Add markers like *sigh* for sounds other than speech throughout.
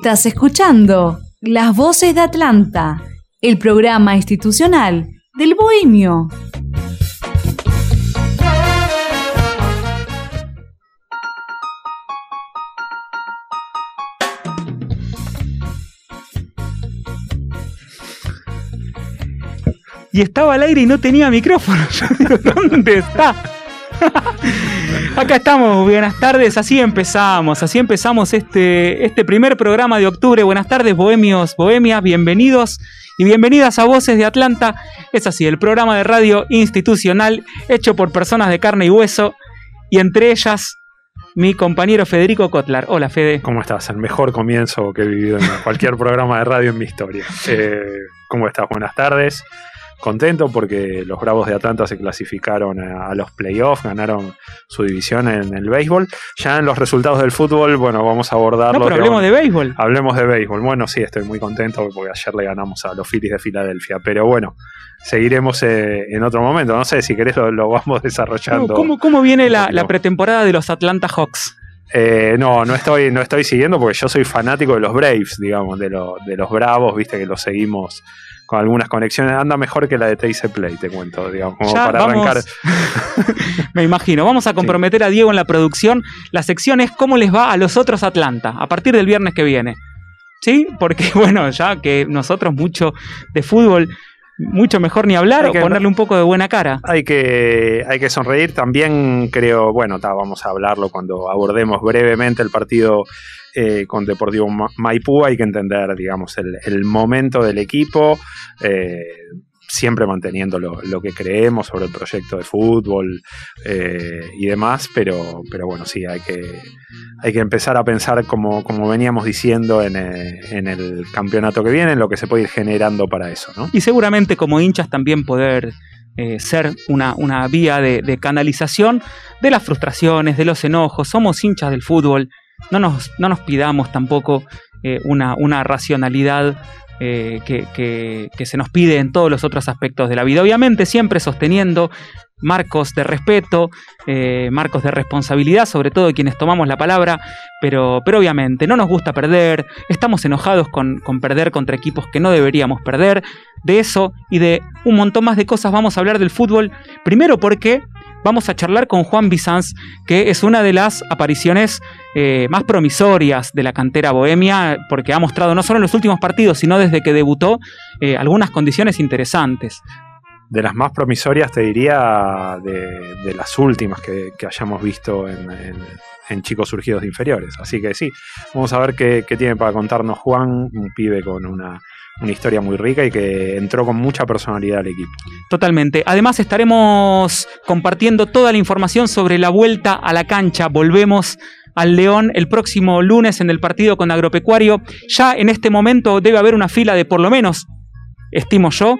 Estás escuchando Las Voces de Atlanta, el programa institucional del Bohemio. Y estaba al aire y no tenía micrófono. *laughs* Yo digo, ¿dónde está? Acá estamos, buenas tardes, así empezamos, así empezamos este, este primer programa de octubre. Buenas tardes, bohemios, bohemias, bienvenidos y bienvenidas a Voces de Atlanta. Es así, el programa de radio institucional hecho por personas de carne y hueso y entre ellas mi compañero Federico Kotlar. Hola, Fede. ¿Cómo estás? El mejor comienzo que he vivido en cualquier *laughs* programa de radio en mi historia. Eh, ¿Cómo estás? Buenas tardes. Contento porque los Bravos de Atlanta se clasificaron a, a los playoffs, ganaron su división en el béisbol. Ya en los resultados del fútbol, bueno, vamos a abordarlo. No, pero hablemos de béisbol. Hablemos de béisbol. Bueno, sí, estoy muy contento porque ayer le ganamos a los Phillies de Filadelfia. Pero bueno, seguiremos eh, en otro momento. No sé si querés lo, lo vamos *laughs* desarrollando. No, ¿Cómo, cómo viene la, pretemporada de los Atlanta Hawks? Eh, no, no estoy, no estoy siguiendo porque yo soy fanático de los Braves, digamos, de, lo- de los Bravos, viste que los seguimos con algunas conexiones. Anda mejor que la de Taser Play, te cuento, digamos, como Ya para vamos- arrancar. *laughs* Me imagino. Vamos a comprometer a Diego en la producción. La sección es cómo les va a los otros Atlanta a partir del viernes que viene. ¿Sí? Porque, *laughs* bueno, ya que nosotros mucho de fútbol, mucho mejor ni hablar Hay o que- ponerle un poco de buena cara. Hay que, hay que sonreír. También creo, bueno, ta, vamos a hablarlo cuando abordemos brevemente el partido eh, con Deportivo Ma- Maipú. Hay que entender, digamos, el, el momento del equipo. eh, siempre manteniendo lo, lo que creemos sobre el proyecto de fútbol eh, y demás, pero, pero bueno, sí, hay que, hay que empezar a pensar como, como veníamos diciendo en, eh, en el campeonato que viene, en lo que se puede ir generando para eso, ¿no? Y seguramente como hinchas también poder eh, ser una, una vía de, canalización de las frustraciones, de los enojos. Somos hinchas del fútbol. No nos, no nos pidamos tampoco eh, una, una racionalidad que- que se nos pide en todos los otros aspectos de la vida. Obviamente siempre sosteniendo marcos de respeto, eh, marcos de responsabilidad, sobre todo quienes tomamos la palabra, pero, pero obviamente no nos gusta perder, estamos enojados con, con perder contra equipos que no deberíamos perder. De eso y de un montón más de cosas vamos a hablar del fútbol. Primero porque vamos a charlar con Juan Bizanz, que es una de las apariciones eh, más promisorias de la cantera bohemia, porque ha mostrado no solo en los últimos partidos, sino desde que debutó, eh, algunas condiciones interesantes. De las más promisorias, te diría, de, las últimas que, que hayamos visto en, en- en chicos surgidos de inferiores. Así que sí, vamos a ver qué, qué tiene para contarnos Juan, un pibe con una, una historia muy rica y que entró con mucha personalidad al equipo. Totalmente. Además estaremos compartiendo toda la información sobre la vuelta a la cancha. Volvemos al León el próximo lunes en el partido con Agropecuario. Ya en este momento debe haber una fila de por lo menos, estimo yo,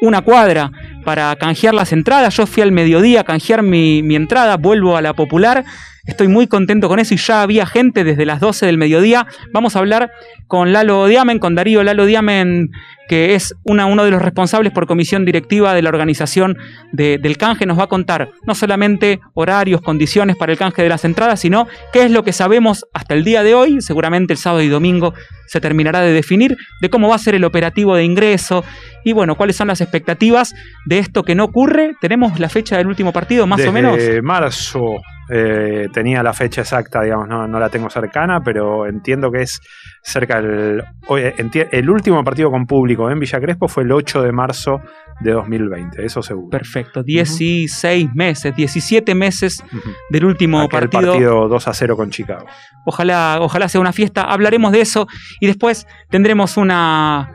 una cuadra para canjear las entradas. Yo fui al mediodía a canjear mi, mi entrada, vuelvo a la popular. Estoy muy contento con eso y ya había gente desde las 12 del mediodía. Vamos a hablar con Lalo Diamen, con Darío Lalo Diamen, que es una- uno de los responsables por comisión directiva de la organización de- del canje. Nos va a contar no solamente horarios, condiciones para el canje de las entradas, sino qué es lo que sabemos hasta el día de hoy. Seguramente el sábado y domingo se terminará de definir de cómo va a ser el operativo de ingreso y bueno, cuáles son las expectativas de esto que no ocurre. Tenemos la fecha del último partido, más Desde o menos. marzo, Eh, tenía la fecha exacta, digamos, no, no la tengo cercana, pero entiendo que es cerca del. enti- el último partido con público en Villa Crespo fue el 8 de marzo de 2020, eso seguro. Perfecto, 16 meses, 17 meses del último Aquel partido. partido 2 a 0 con Chicago. Ojalá, ojalá sea una fiesta. Hablaremos de eso y después tendremos una,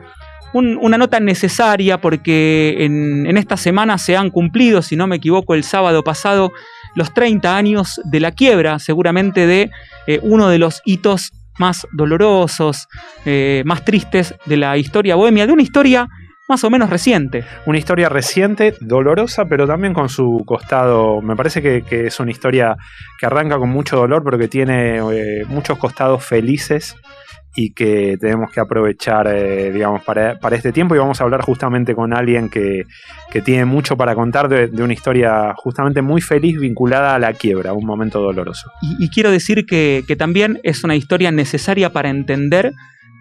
un- una nota necesaria porque en, en esta semana se han cumplido, si no me equivoco, el sábado pasado, los 30 años de la quiebra, seguramente de eh, uno de los hitos más dolorosos, eh, más tristes de la historia bohemia, de una historia más o menos reciente. Una historia reciente, dolorosa, pero también con su costado. Me parece que, es una historia que arranca con mucho dolor, pero que tiene eh, muchos costados felices y que tenemos que aprovechar, eh, digamos, para, para este tiempo. Y vamos a hablar justamente con alguien que, que tiene mucho para contar de, de una historia justamente muy feliz vinculada a la quiebra, un momento doloroso. Y, quiero decir que, que también es una historia necesaria para entender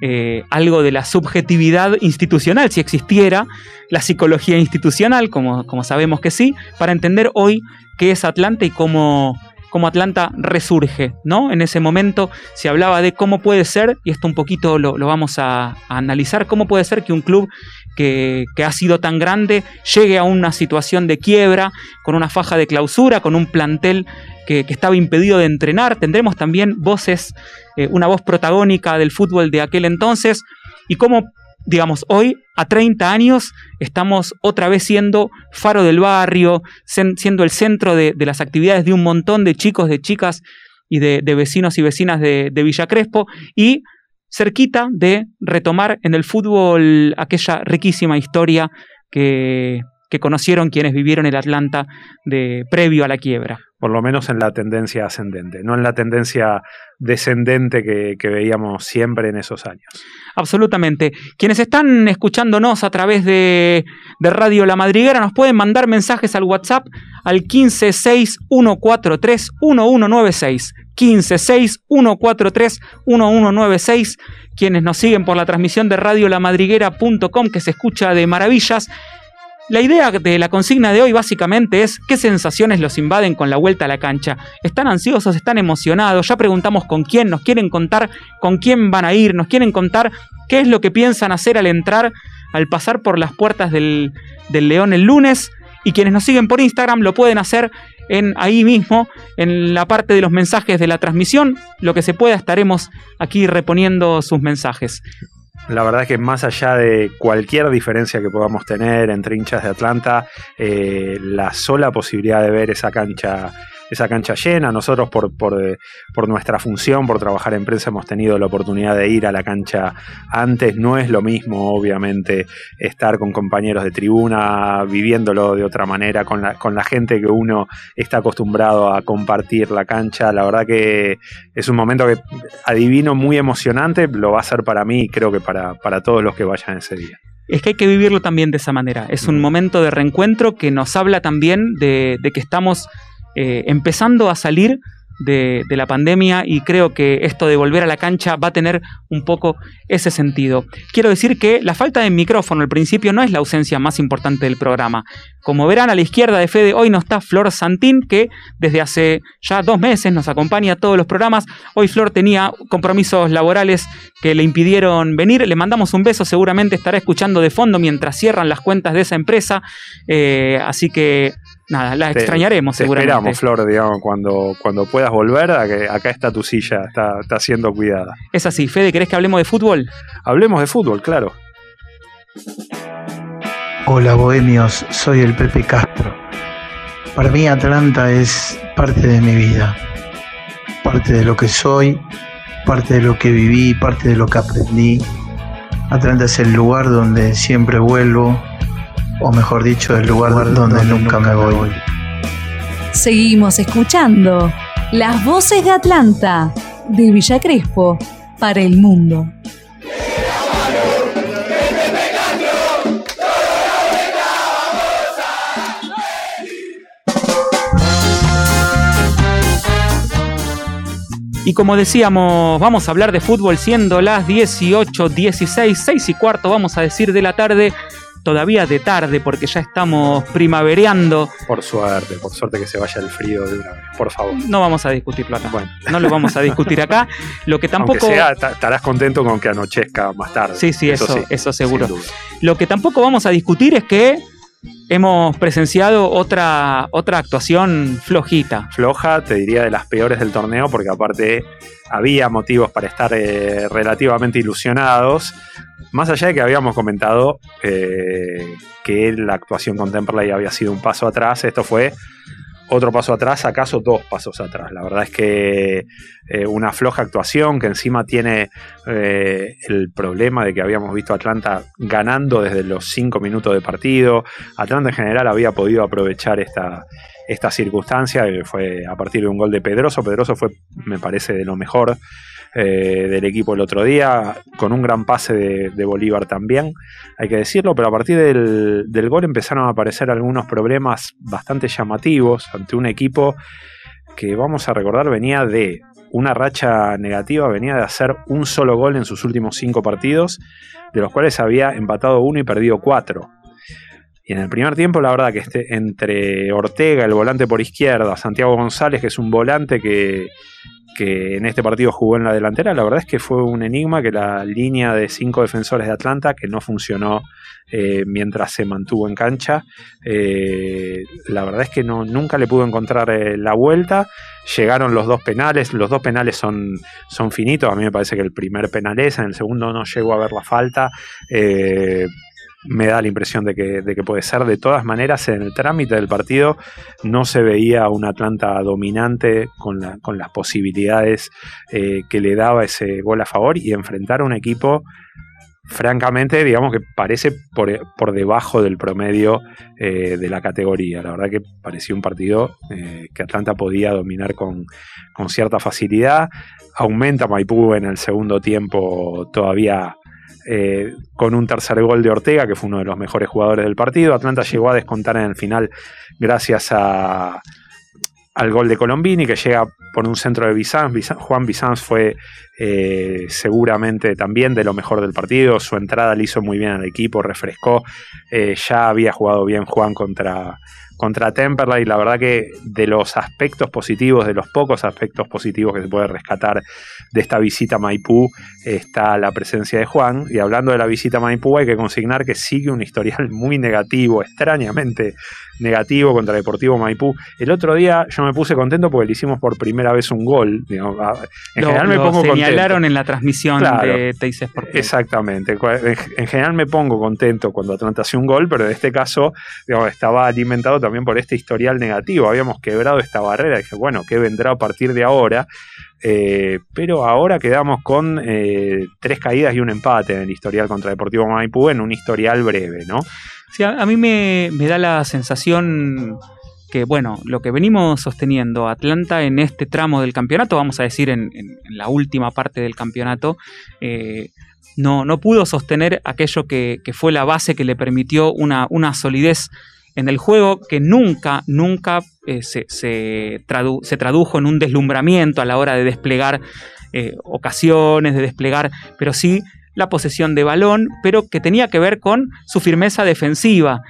eh, algo de la subjetividad institucional, si existiera la psicología institucional, como, como sabemos que sí, para entender hoy qué es Atlanta y cómo, cómo Atlanta resurge, ¿no? En ese momento se hablaba de cómo puede ser, y esto un poquito lo, vamos a, analizar, cómo puede ser que un club que, ha sido tan grande llegue a una situación de quiebra, con una faja de clausura, con un plantel que, que estaba impedido de entrenar. Tendremos también voces, eh, una voz protagónica del fútbol de aquel entonces y cómo, digamos, hoy, a 30 años, estamos otra vez siendo faro del barrio, siendo el centro de, de las actividades de un montón de chicos, de chicas y de, de vecinos y vecinas de, Villa Crespo y cerquita de retomar en el fútbol aquella riquísima historia que, que conocieron quienes vivieron el Atlanta de previo a la quiebra. Por lo menos en la tendencia ascendente, no en la tendencia descendente que veíamos siempre en esos años. Absolutamente. Quienes están escuchándonos a través de, de Radio La Madriguera nos pueden mandar mensajes al WhatsApp al 1561431196. 1561431196. Quienes nos siguen por la transmisión de radiolamadriguera.com que se escucha de maravillas. La idea de la consigna de hoy básicamente es qué sensaciones los invaden con la vuelta a la cancha. ¿Están ansiosos? ¿Están emocionados? Ya preguntamos con quién, nos quieren contar con quién van a ir, nos quieren contar qué es lo que piensan hacer al entrar, al pasar por las puertas del, del León el lunes. Y quienes nos siguen por Instagram lo pueden hacer en ahí mismo, en la parte de los mensajes de la transmisión. Lo que se pueda estaremos aquí reponiendo sus mensajes. La verdad es que más allá de cualquier diferencia que podamos tener entre hinchas de Atlanta, eh, la sola posibilidad de ver esa cancha, esa cancha llena, nosotros por, por, eh, por nuestra función, por trabajar en prensa, hemos tenido la oportunidad de ir a la cancha antes. No es lo mismo, obviamente, estar con compañeros de tribuna, viviéndolo de otra manera, con la, con la gente que uno está acostumbrado a compartir la cancha. La verdad que es un momento que adivino muy emocionante, lo va a ser para mí y creo que para, para todos los que vayan ese día. Es que hay que vivirlo también de esa manera. Es un momento de reencuentro que nos habla también de, de que estamos eh, empezando a salir de, la pandemia y creo que esto de volver a la cancha va a tener un poco ese sentido. Quiero decir que la falta de micrófono al principio no es la ausencia más importante del programa. Como verán a la izquierda de Fede hoy no está Flor Santín que desde hace ya dos meses nos acompaña a todos los programas. Hoy Flor tenía compromisos laborales que le impidieron venir. Le mandamos un beso, seguramente estará escuchando de fondo mientras cierran las cuentas de esa empresa. Eh, así que nada, la Te- extrañaremos Te seguramente. esperamos, Flor, digamos, cuando, cuando puedas volver, a que acá está tu silla, está, está siendo cuidada. Es así. Fede, ¿querés que hablemos de fútbol? Hablemos de fútbol, claro. Hola bohemios, soy el Pepe Castro. Para mí Atlanta es parte de mi vida, parte de lo que soy, parte de lo que viví, parte de lo que aprendí. Atlanta es el lugar donde siempre vuelvo, o mejor dicho, el lugar donde nunca me voy. Seguimos escuchando las voces de Atlanta, de Villa Crespo, para el mundo. Y como decíamos, vamos a hablar de fútbol siendo las 18, 16, 6 y cuarto, vamos a decir, de la tarde. Todavía de tarde porque ya estamos primavereando. Por suerte, por suerte que se vaya el frío de una vez, por favor. No vamos a discutirlo acá. Bueno. No lo vamos a discutir acá. *laughs* Lo que tampoco. Aunque sea, ta- estarás contento con que anochezca más tarde. Sí, sí, eso, eso seguro. sin duda. Lo que tampoco vamos a discutir es que hemos presenciado otra, otra actuación flojita. Floja, te diría de las peores del torneo, porque aparte había motivos para estar eh, relativamente ilusionados. Más allá de que habíamos comentado eh, que la actuación con Temperley había sido un paso atrás, esto fue otro paso atrás, acaso dos pasos atrás. La verdad es que eh, una floja actuación que encima tiene eh, el problema de que habíamos visto a Atlanta ganando desde los cinco minutos de partido. Atlanta en general había podido aprovechar esta, esta circunstancia, que fue a partir de un gol de Pedroso. Pedroso fue, me parece, de lo mejor eh, del equipo el otro día, con un gran pase de, Bolívar también, hay que decirlo, pero a partir del, del gol empezaron a aparecer algunos problemas bastante llamativos ante un equipo que vamos a recordar venía de una racha negativa, venía de hacer un solo gol en sus últimos cinco partidos, de los cuales había empatado uno y perdido cuatro. Y en el primer tiempo, la verdad que este, entre Ortega, el volante por izquierda, Santiago González, que es un volante que, que en este partido jugó en la delantera, la verdad es que fue un enigma que la línea de cinco defensores de Atlanta, que no funcionó eh, mientras se mantuvo en cancha, eh, la verdad es que no, nunca le pudo encontrar eh, la vuelta. Llegaron los dos penales, los dos penales son, son finitos, a mí me parece que el primer penal es, en el segundo no llegó a ver la falta. Me da la impresión de que, de que puede ser. De todas maneras, en el trámite del partido no se veía un Atlanta dominante con las posibilidades eh, que le daba ese gol a favor y enfrentar a un equipo, francamente, digamos que parece por, por debajo del promedio eh, de la categoría. La verdad que parecía un partido eh, que Atlanta podía dominar con, con cierta facilidad. Aumenta Maipú en el segundo tiempo todavía eh, con un tercer gol de Ortega, que fue uno de los mejores jugadores del partido. Atlanta llegó a descontar en el final gracias al gol de Colombini, que llega por un centro de Bizanz. Bizanz- Juan Bizanz fue eh, seguramente también de lo mejor del partido. Su entrada le hizo muy bien al equipo, refrescó. Eh, ya había jugado bien Juan contra, contra Temperley. La verdad que de los aspectos positivos, de los pocos aspectos positivos que se puede rescatar de esta visita a Maipú, está la presencia de Juan. Y hablando de la visita a Maipú, hay que consignar que sigue un historial muy negativo, extrañamente negativo contra Deportivo Maipú. El otro día yo me puse contento porque le hicimos por primera vez un gol. digamos, en Lo, general me lo pongo señalaron contento. en la transmisión Claro. de Teis Sport. Exactamente. En general me pongo contento cuando Atlanta hace un gol, pero en este caso digamos, estaba alimentado también por este historial negativo. Habíamos quebrado esta barrera. Dije, bueno, ¿qué vendrá a partir de ahora? Eh, pero ahora quedamos con eh, tres caídas y un empate en el historial contra Deportivo Maipú en un historial breve, ¿no? Sí, a, mí me, da la sensación que, bueno, lo que venimos sosteniendo, Atlanta en este tramo del campeonato, vamos a decir en la última parte del campeonato, eh, no, no pudo sostener aquello que, que fue la base que le permitió una, una solidez en el juego que nunca, nunca eh, se, se tradu- se tradujo en un deslumbramiento a la hora de desplegar eh, ocasiones, de desplegar, pero sí la posesión de balón, pero que tenía que ver con su firmeza defensiva.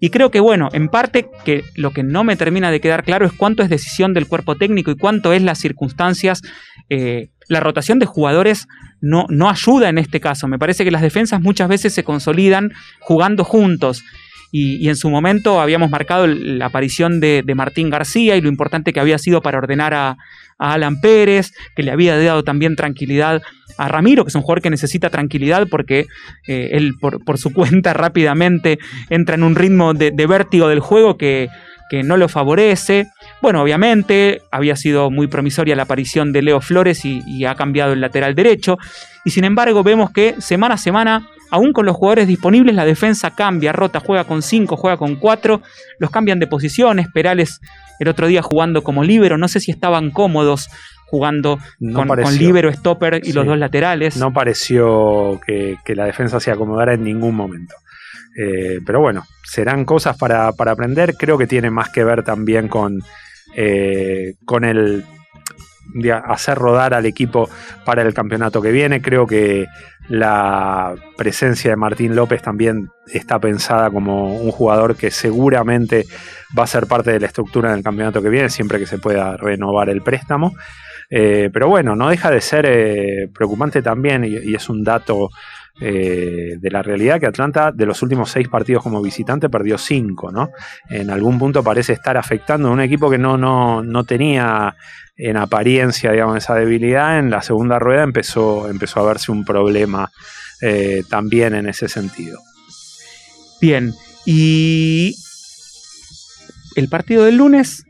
Y creo que, bueno, en parte que lo que no me termina de quedar claro es cuánto es decisión del cuerpo técnico y cuánto es las circunstancias. eh, la rotación de jugadores no, no ayuda en este caso. Me parece que las defensas muchas veces se consolidan jugando juntos. Y, en su momento habíamos marcado la aparición de, Martín García y lo importante que había sido para ordenar a, Alan Pérez, que le había dado también tranquilidad a Ramiro, que es un jugador que necesita tranquilidad porque eh, él por, su *laughs* cuenta rápidamente entra en un ritmo de, de vértigo del juego que, que no lo favorece. Bueno, obviamente había sido muy promisoria la aparición de Leo Flores y, y ha cambiado el lateral derecho. Y sin embargo vemos que semana a semana, aún con los jugadores disponibles, la defensa cambia, rota, juega con 5, juega con 4, los cambian de posiciones. Perales el otro día jugando como líbero, no sé si estaban cómodos jugando No con, líbero, stopper y los dos laterales. No pareció que, que la defensa se acomodara en ningún momento. Eh, pero bueno, serán cosas para, para aprender. Creo que tiene más que ver también con, eh, con el hacer rodar al equipo para el campeonato que viene. Creo que la presencia de Martín López también está pensada como un jugador que seguramente va a ser parte de la estructura del campeonato que viene, siempre que se pueda renovar el préstamo. Eh, pero bueno, no deja de ser eh, preocupante también y, es un dato eh, de la realidad que Atlanta de los últimos seis partidos como visitante perdió cinco, ¿no? En algún punto parece estar afectando a un equipo que no, no, no tenía en apariencia, digamos, esa debilidad. En la segunda rueda empezó, empezó a verse un problema también en ese sentido. Bien, y el partido del lunes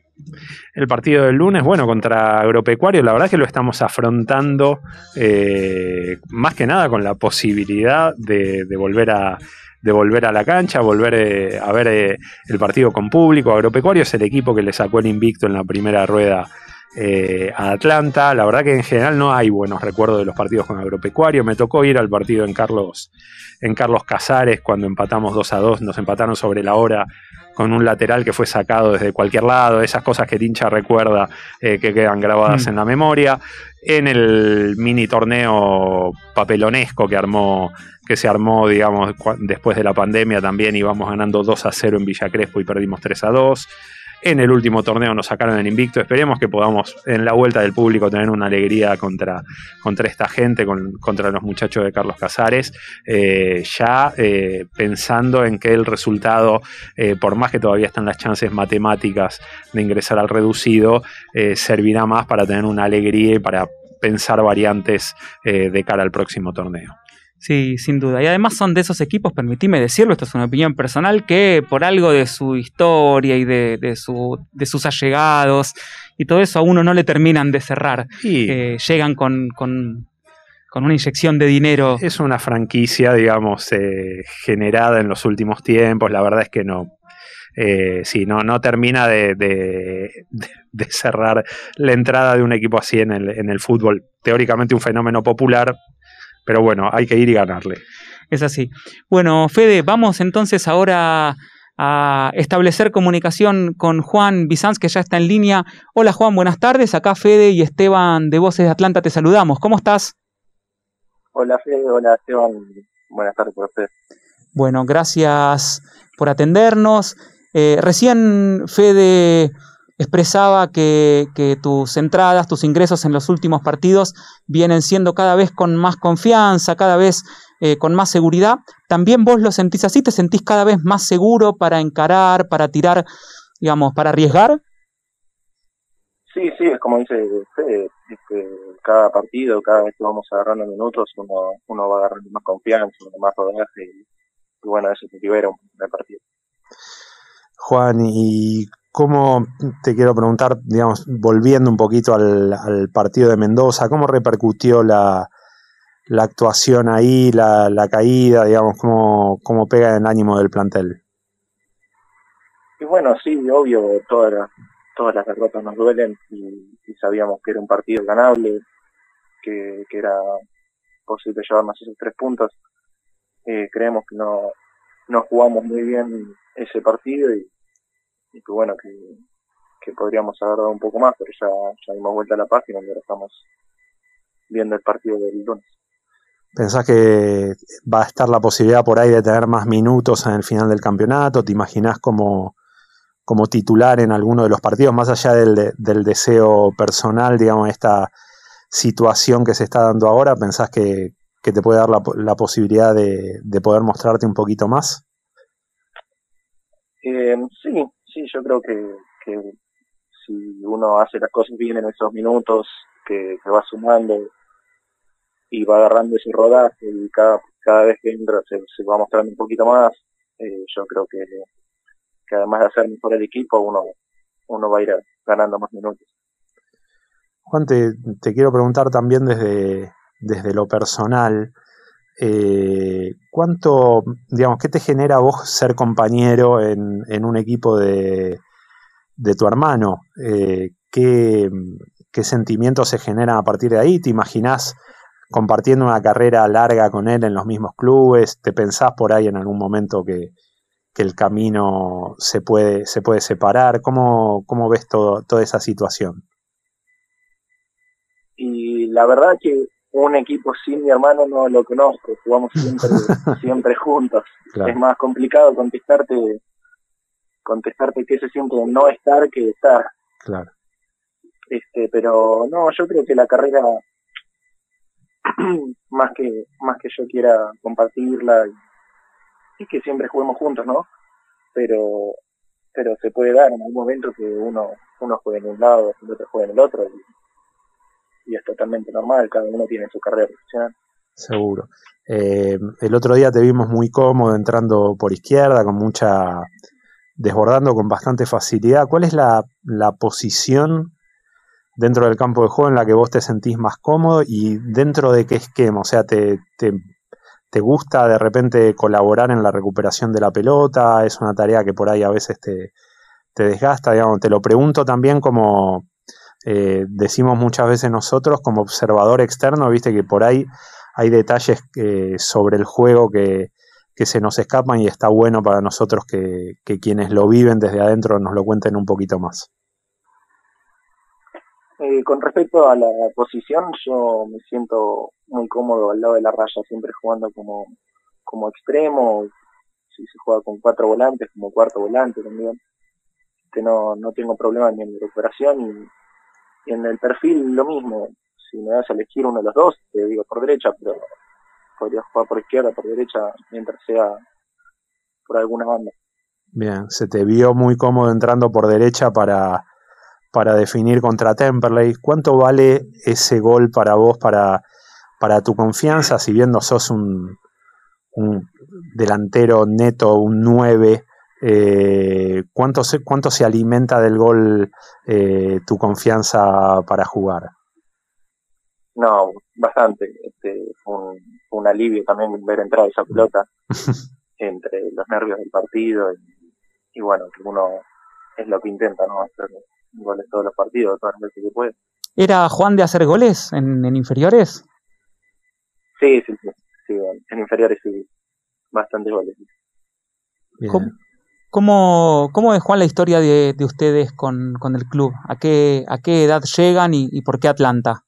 el partido del lunes, bueno, contra Agropecuario, la verdad es que lo estamos afrontando eh, más que nada con la posibilidad de, volver a volver a la cancha, volver eh, a ver eh, el partido con público. Agropecuario es el equipo que le sacó el invicto en la primera rueda a Atlanta. La verdad que en general no hay buenos recuerdos de los partidos con Agropecuario. Me tocó ir al partido en Carlos, en Carlos Casares cuando empatamos 2 a 2, nos empataron sobre la hora con un lateral que fue sacado desde cualquier lado, esas cosas que Tincha recuerda eh, que quedan grabadas mm. en la memoria. En el mini torneo papelonesco que armó, que se armó, digamos, después de la pandemia también íbamos ganando 2 a 0 en Villa Crespo y perdimos 3 a 2. En el último torneo nos sacaron el invicto. Esperemos que podamos en la vuelta del público tener una alegría contra, contra esta gente, contra los muchachos de Carlos Casares, eh, ya eh, pensando en que el resultado, eh, por más que todavía están las chances matemáticas de ingresar al reducido, servirá más para tener una alegría y para pensar variantes de cara al próximo torneo. Sí, sin duda. Y además son de esos equipos, permitime decirlo, esto es una opinión personal, que por algo de su historia y de, su, de sus allegados y todo eso a uno no le terminan de cerrar. Eh, llegan con, una inyección de dinero. Es una franquicia, digamos, eh, generada en los últimos tiempos. La verdad es que no. Eh, sí, no, no termina de, de, cerrar la entrada de un equipo así en el, en el fútbol. Teóricamente un fenómeno popular, pero bueno, hay que ir y ganarle. Es así. Bueno, Fede, vamos entonces ahora a establecer comunicación con Juan Bizanz, que ya está en línea. Hola Juan, buenas tardes. Acá Fede y Esteban de Voces de Atlanta te saludamos. ¿Cómo estás? Hola Fede, hola Esteban. Buenas tardes por usted. Bueno, gracias por atendernos. Eh, recién Fede expresaba que, tus entradas, tus ingresos en los últimos partidos vienen siendo cada vez con más confianza, cada vez eh, con más seguridad. ¿También vos lo sentís así? ¿Te sentís cada vez más seguro para encarar, para tirar, digamos, para arriesgar? Sí, sí, es como dice usted, este, cada partido, cada vez que vamos agarrando minutos, uno, uno va agarrando más confianza, más rodaje y, bueno, eso te libera un partido. Juan, ¿y ¿Cómo te quiero preguntar, digamos, volviendo un poquito al, partido de Mendoza, cómo repercutió la, actuación ahí, la, caída, digamos, cómo, cómo pega en el ánimo del plantel? Y bueno, sí, obvio, todas las, todas las derrotas nos duelen y, sabíamos que era un partido ganable, que, era posible llevarnos esos tres puntos. Eh, creemos que no, no jugamos muy bien ese partido y, y que bueno, que, podríamos haber dado un poco más, pero ya, ya dimos vuelta a la página y ahora estamos viendo el partido del lunes. ¿Pensás que va a estar la posibilidad por ahí de tener más minutos en el final del campeonato? ¿Te imaginás como, como titular en alguno de los partidos, más allá del, del deseo personal, digamos, esta situación que se está dando ahora? ¿Pensás que, que te puede dar la, la posibilidad de, de, poder mostrarte un poquito más? Eh, sí, sí, yo creo que, si uno hace las cosas bien en esos minutos, que, va sumando y va agarrando ese rodaje y cada, cada vez que entra se, va mostrando un poquito más, eh, yo creo que, que además de hacer mejor el equipo, uno, uno va a ir ganando más minutos. Juan, te, te quiero preguntar también desde, desde lo personal, eh, ¿cuánto, digamos, qué te genera vos ser compañero en, en un equipo de, de tu hermano? Eh, ¿qué, ¿qué, sentimientos se generan a partir de ahí? ¿Te imaginás compartiendo una carrera larga con él en los mismos clubes? ¿Te pensás por ahí en algún momento que, que el camino se puede, se puede separar? ¿Cómo, cómo ves todo, toda esa situación? y la verdad que un equipo sin mi hermano no lo conozco, jugamos siempre, *laughs* siempre juntos. Claro. Es más complicado contestarte contestarte qué se siente no estar que estar. Claro. Este, pero no, yo creo que la carrera *clears throat* más que más que yo quiera compartirla y, y que siempre juguemos juntos, ¿no? Pero pero se puede dar en algún momento que uno uno juegue en un lado, el otro juegue en el otro y, y es totalmente normal, cada uno tiene su carrera profesional. Seguro. Eh, el otro día te vimos muy cómodo entrando por izquierda, con mucha. desbordando con bastante facilidad. ¿Cuál es la, la posición dentro del campo de juego en la que vos te sentís más cómodo y dentro de qué esquema? O sea, ¿te, te, te gusta de repente colaborar en la recuperación de la pelota? ¿Es una tarea que por ahí a veces te, te desgasta? Digamos, te lo pregunto también como. Eh, decimos muchas veces nosotros como observador externo, viste que por ahí hay detalles eh, sobre el juego que, que, se nos escapan y está bueno para nosotros que, quienes lo viven desde adentro nos lo cuenten un poquito más. Eh, con respecto a la posición, yo me siento muy cómodo al lado de la raya, siempre jugando como, como extremo, si se juega con cuatro volantes, como cuarto volante también, que no, no tengo problema ni en mi recuperación y en el perfil lo mismo, si me das a elegir uno de los dos, te digo por derecha, pero podría jugar por izquierda, por derecha, mientras sea por alguna banda. Bien, se te vio muy cómodo entrando por derecha para, para definir contra Temperley. ¿Cuánto vale ese gol para vos, para, para tu confianza, si bien no sos un, un delantero neto, un 9? Eh, ¿cuánto, se, ¿Cuánto se alimenta del gol eh, tu confianza para jugar? No, bastante. Este, fue un, un, alivio también ver entrar esa pelota *laughs* entre los nervios del partido y, y, bueno, que uno es lo que intenta, ¿no? Hacer goles todos los partidos, todas las veces que puede. ¿Era Juan de hacer goles en, en inferiores? Sí, sí, sí, sí, en inferiores sí, bastantes goles. ¿Cómo, ¿Cómo, ¿Cómo, es, la historia de, de ustedes con, con, el club? ¿A qué, ¿A qué edad llegan y, por qué Atlanta?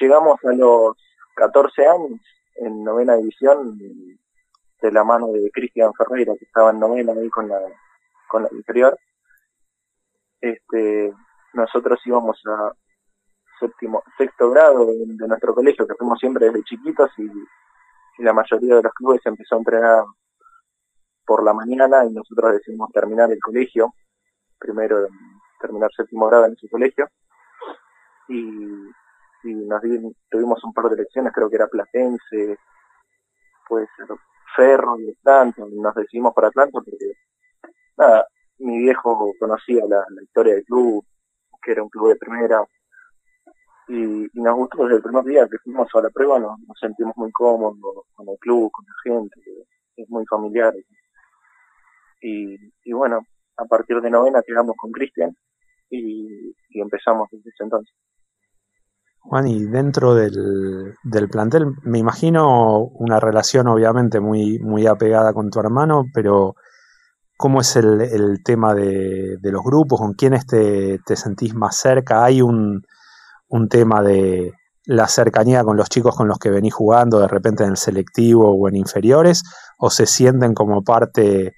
llegamos a los 14 años en novena división de la mano de Cristian Ferreira que estaba en novena ahí con la con la inferior este nosotros íbamos a séptimo sexto grado de, nuestro colegio que fuimos siempre desde chiquitos y, la mayoría de los clubes empezó a entrenar por la mañana y nosotros decidimos terminar el colegio primero terminar séptimo grado en ese colegio y nos di, tuvimos un par de elecciones, creo que era Platense, puede ser Ferro y Atlanta, nos decidimos para Atlanta porque, nada, mi viejo conocía la, historia del club, que era un club de primera, y, y, nos gustó desde el primer día que fuimos a la prueba, nos, nos sentimos muy cómodos con el club, con la gente, es muy familiar. Y, y bueno, a partir de novena quedamos con Cristian y, empezamos desde ese entonces. Juan, y dentro del, del, plantel, me imagino una relación obviamente muy, muy apegada con tu hermano, pero ¿cómo es el, tema de, de, los grupos? ¿Con quiénes te, te sentís más cerca? ¿Hay un, un, tema de la cercanía con los chicos con los que venís jugando de repente en el selectivo o en inferiores? ¿O se sienten como parte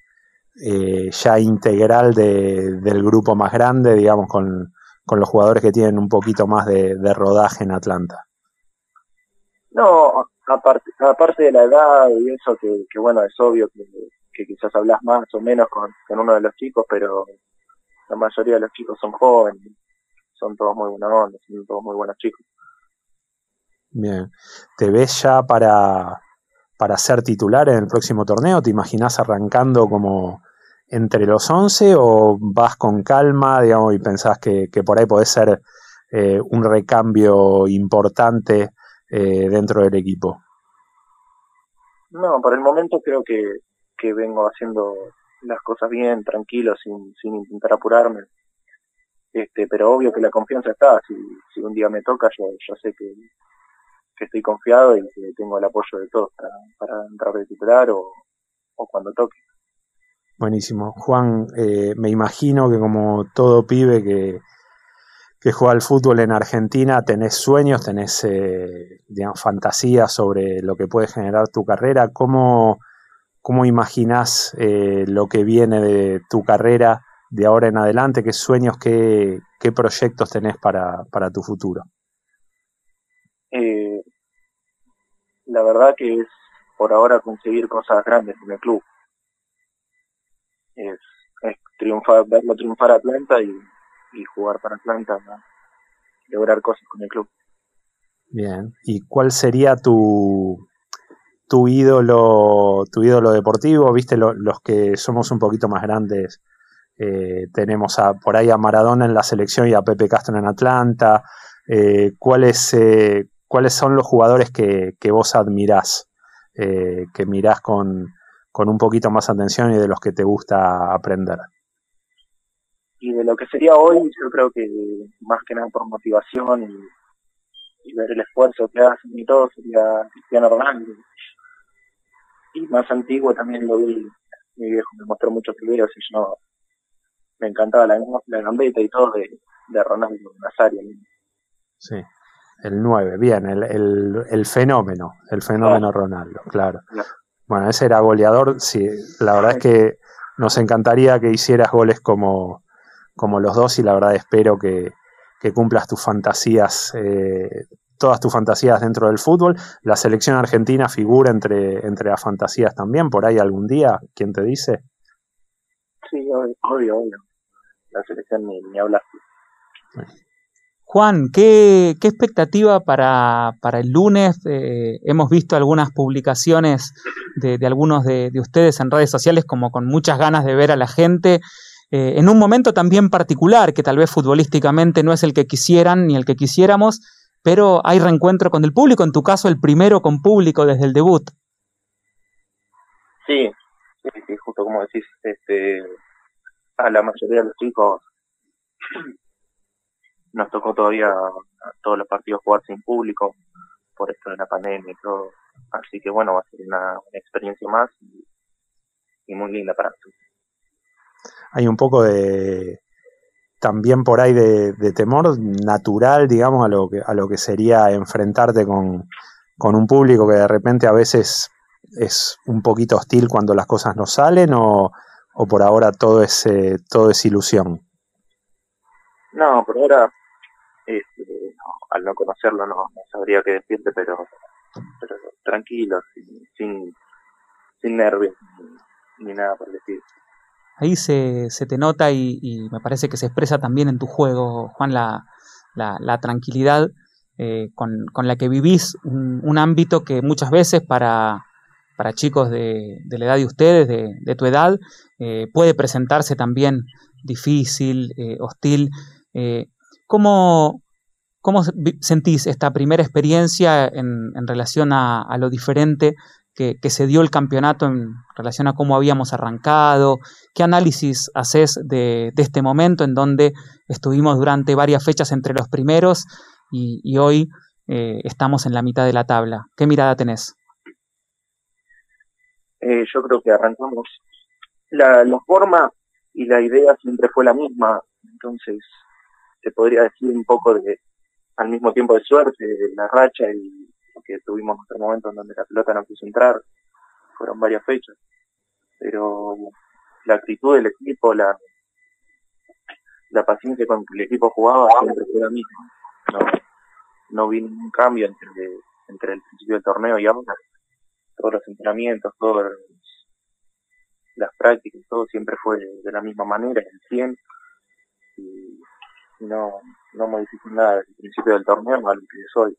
eh, ya integral de, del grupo más grande, digamos, con con los jugadores que tienen un poquito más de, de rodaje en Atlanta? No, aparte, aparte de la edad y eso, que, que bueno, es obvio que, que, quizás hablas más o menos con, con, uno de los chicos, pero la mayoría de los chicos son jóvenes, son todos muy buenos onda, son todos muy buenos chicos. Bien, ¿te ves ya para, para ser titular en el próximo torneo? ¿Te imaginas arrancando como entre los 11 o vas con calma, digamos, y pensás que, por ahí podés ser eh, un recambio importante eh, dentro del equipo? No, por el momento creo que, que vengo haciendo las cosas bien, tranquilo, sin, sin intentar apurarme. Este, pero obvio que la confianza está, si, si un día me toca, yo, yo sé que, que estoy confiado y que tengo el apoyo de todos para, para entrar de titular o, o cuando toque. Buenísimo. Juan, eh, me imagino que como todo pibe que, que juega al fútbol en Argentina, tenés sueños, tenés eh, digamos, fantasías sobre lo que puede generar tu carrera. ¿Cómo, cómo imaginás eh, lo que viene de tu carrera de ahora en adelante? ¿Qué sueños, qué, qué proyectos tenés para, para tu futuro? Eh, la verdad que es por ahora conseguir cosas grandes en el club. Es, es triunfar, verlo triunfar a Atlanta y jugar para Atlanta, lograr cosas con el club. Bien, ¿y cuál sería tu, tu ídolo, tu ídolo deportivo? Viste, los que somos un poquito más grandes, eh, tenemos a, por ahí a Maradona en la selección y a Pepe Castro en Atlanta. Eh, ¿cuáles, eh, ¿Cuáles son los jugadores que, que vos admirás, que mirás con, con un poquito más atención y de los que te gusta aprender? y de lo que sería hoy, yo creo que más que nada por motivación y, ver el esfuerzo que hacen y todo, sería Cristiano Ronaldo. Y más antiguo también lo vi, mi viejo me mostró muchos videos y yo me encantaba la, la gambeta y todo de, de Ronaldo Nazario. Sí, el 9, bien, el, el, el fenómeno, el fenómeno Ronaldo, claro. Bueno, ese era goleador, sí, la verdad es que nos encantaría que hicieras goles como, como los dos y la verdad espero que, cumplas tus fantasías, eh, todas tus fantasías dentro del fútbol. La selección argentina figura entre, entre las fantasías también, por ahí algún día, ¿quién te dice? Sí, obvio, obvio. La selección ni, ni habla. Juan, ¿qué, expectativa para, para, el lunes? Eh, hemos visto algunas publicaciones de, algunos de, de, ustedes en redes sociales como con muchas ganas de ver a la gente eh, en un momento también particular, que tal vez futbolísticamente no es el que quisieran ni el que quisiéramos, pero hay reencuentro con el público, en tu caso el primero con público desde el debut. Sí, sí, justo como decís, este, a la mayoría de los chicos nos tocó todavía todos los partidos jugar sin público por esto de la pandemia y todo. Así que bueno, va a ser una, experiencia más y, muy linda para nosotros hay un poco de también por ahí de, temor natural, digamos, a lo que, a lo que sería enfrentarte con, un público que de repente a veces es un poquito hostil cuando las cosas no salen o, o por ahora todo es, eh, todo es ilusión. No, por ahora, este, al no conocerlo no, sabría qué decirte, pero, pero tranquilo, sin, sin, nervios ni, nada por decir ahí se, se te nota y, me parece que se expresa también en tu juego, Juan, la, la, tranquilidad eh, con, con, la que vivís un, ámbito que muchas veces para, para chicos de, de, la edad de ustedes, de, de tu edad, eh, puede presentarse también difícil, eh, hostil. ¿Cómo, ¿Cómo sentís esta primera experiencia en, relación a, lo diferente que, se dio el campeonato en relación a cómo habíamos arrancado? ¿Qué análisis haces de, este momento en donde estuvimos durante varias fechas entre los primeros y, hoy eh, estamos en la mitad de la tabla? ¿Qué mirada tenés? Eh, yo creo que arrancamos. La forma y la idea siempre fue la misma, entonces se podría decir un poco de al mismo tiempo de suerte, de la racha y que tuvimos nuestro momento en donde la pelota no quiso entrar, fueron varias fechas, pero la actitud del equipo, la, la paciencia con que el equipo jugaba siempre fue la misma. No, no vi ningún cambio entre, entre el principio del torneo y ahora. Todos los entrenamientos, todas las prácticas, todo siempre fue de la misma manera, el 100. Y no, no modificó nada desde el principio del torneo a lo que es hoy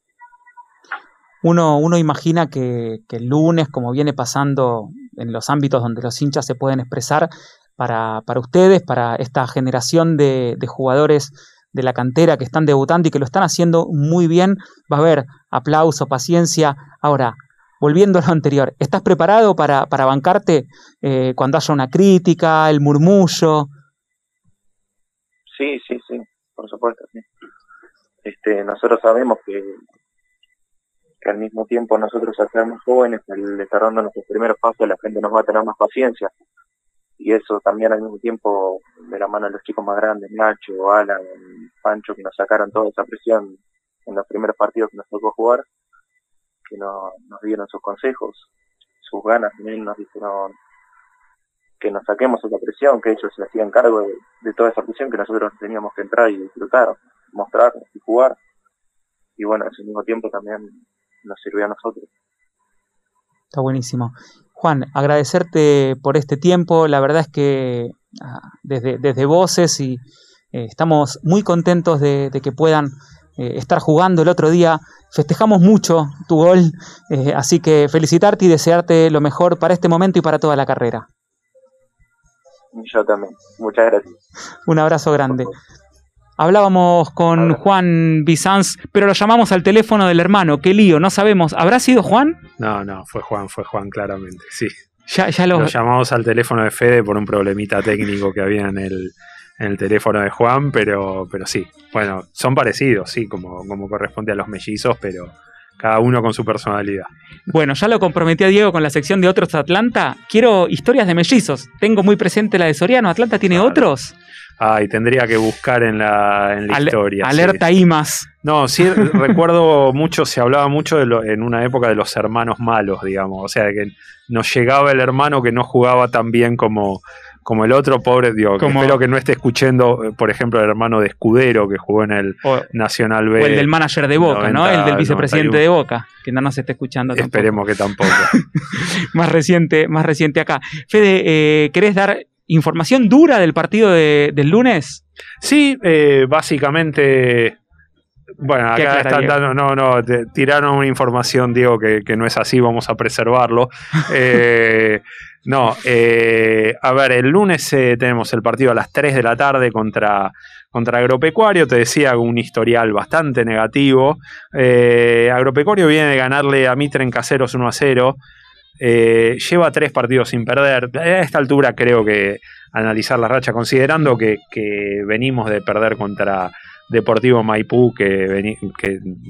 uno, uno imagina que, el lunes, como viene pasando en los ámbitos donde los hinchas se pueden expresar, para, para ustedes, para esta generación de, jugadores de la cantera que están debutando y que lo están haciendo muy bien, va a haber aplauso, paciencia. Ahora, volviendo a lo anterior, ¿estás preparado para, para bancarte eh, cuando haya una crítica, el murmullo? Sí, sí, sí. Este, nosotros sabemos que, que al mismo tiempo nosotros al ser más jóvenes, al dando nuestros primeros pasos, la gente nos va a tener más paciencia. Y eso también al mismo tiempo de la mano de los chicos más grandes, Nacho, Alan, Pancho, que nos sacaron toda esa presión en los primeros partidos que nos tocó jugar, que no, nos dieron sus consejos, sus ganas también nos dijeron que nos saquemos esa presión, que ellos se hacían cargo de, toda esa presión que nosotros teníamos que entrar y disfrutar, mostrar y jugar. Y bueno, al mismo tiempo también nos sirvió a nosotros. Está buenísimo. Juan, agradecerte por este tiempo. La verdad es que ah, desde, desde Voces y eh, estamos muy contentos de, de que puedan eh, estar jugando el otro día. Festejamos mucho tu gol, eh, así que felicitarte y desearte lo mejor para este momento y para toda la carrera. Yo también. Muchas gracias. Un abrazo grande. Hablábamos con. Juan Bizanz, pero lo llamamos al teléfono del hermano. Qué lío, no sabemos. ¿Habrá sido Juan? No, no, fue Juan, fue Juan, claramente, sí. Ya, ya lo. Lo llamamos al teléfono de Fede por un problemita técnico que había en el, en el teléfono de Juan, pero, pero sí. Bueno, son parecidos, sí, como, como corresponde a los mellizos, pero cada uno con su personalidad. Bueno, ya lo comprometí a Diego con la sección de otros de Atlanta. Quiero historias de mellizos. Tengo muy presente la de Soriano. ¿Atlanta tiene Claro. otros? Ay, tendría que buscar en la, en la historia. sí. Alerta IMAS. No, sí, *laughs* recuerdo mucho, se hablaba mucho de lo- en una época de los hermanos malos, digamos. O sea, que nos llegaba el hermano que no jugaba tan bien como, como el otro, pobre, digo, Como- espero que no esté escuchando, eh, por ejemplo, el hermano de Escudero que jugó en el O, Nacional o B. el del manager de Boca, ¿no? 90, El del vicepresidente 91. de Boca, que no nos esté escuchando tampoco. Esperemos que tampoco. *laughs* Más reciente, más reciente acá. Fede, eh, ¿querés dar información dura del partido de- del lunes? Sí, eh, básicamente. Bueno, ¿Qué acá están dando, no, no, te- tiraron una información, Diego, que, que no es así, vamos a preservarlo. *laughs* Eh, no, eh, a ver, el lunes eh, tenemos el partido a las 3 de la tarde contra, contra Agropecuario, te decía un historial bastante negativo. Eh, Agropecuario viene de ganarle a Mitre en caseros 1 a 0. Eh, lleva tres partidos sin perder. A esta altura creo que analizar la racha, considerando que, que venimos de perder contra Deportivo Maipú, que,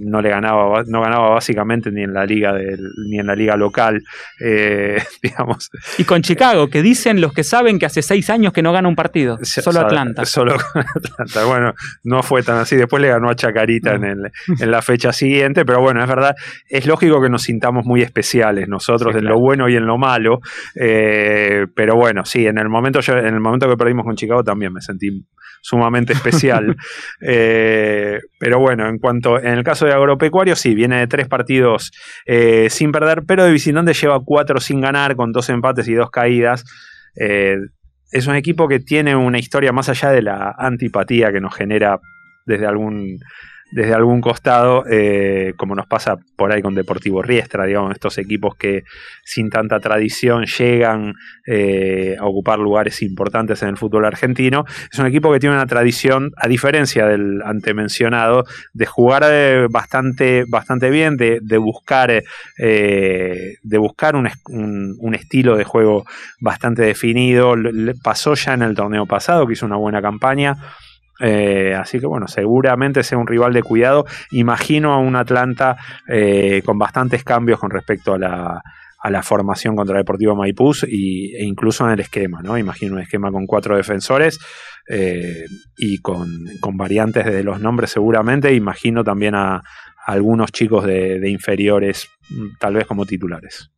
no le ganaba, no ganaba básicamente ni en la liga del, ni en la liga local, eh, *laughs* digamos. Y con Chicago, que dicen los que saben que hace seis años que no gana un partido. Solo Atlanta. Solo con *laughs* Atlanta. Bueno, no fue tan así. Después le ganó a Chacarita en, el- en la fecha siguiente, pero bueno, es verdad, es lógico que nos sintamos muy especiales nosotros Sí, en claro. lo bueno y en lo malo. eh, pero bueno, sí, en el momento yo, en el momento que perdimos con Chicago también me sentí sumamente especial. *laughs* Eh, pero bueno, en cuanto, en el caso de Agropecuario, sí, viene de tres partidos eh, sin perder, pero de visitante lleva cuatro sin ganar, con dos empates y dos caídas. Eh, es un equipo que tiene una historia más allá de la antipatía que nos genera desde algún, desde algún costado, eh, como nos pasa por ahí con Deportivo Riestra, digamos, estos equipos que sin tanta tradición llegan eh, a ocupar lugares importantes en el fútbol argentino. Es un equipo que tiene una tradición, a diferencia del antemencionado, de jugar eh, bastante, bastante bien, de, buscar, de buscar un, un- un estilo de juego bastante definido. Pasó ya en el torneo pasado, que hizo una buena campaña. Eh, así que bueno, seguramente sea un rival de cuidado. Imagino a un Atlanta eh, con bastantes cambios con respecto a la, formación contra Deportivo Maipú y, e incluso en el esquema, ¿no? Imagino un esquema con cuatro defensores eh, y con, variantes de los nombres seguramente. Imagino también a, algunos chicos de, de inferiores, mm, tal vez como titulares.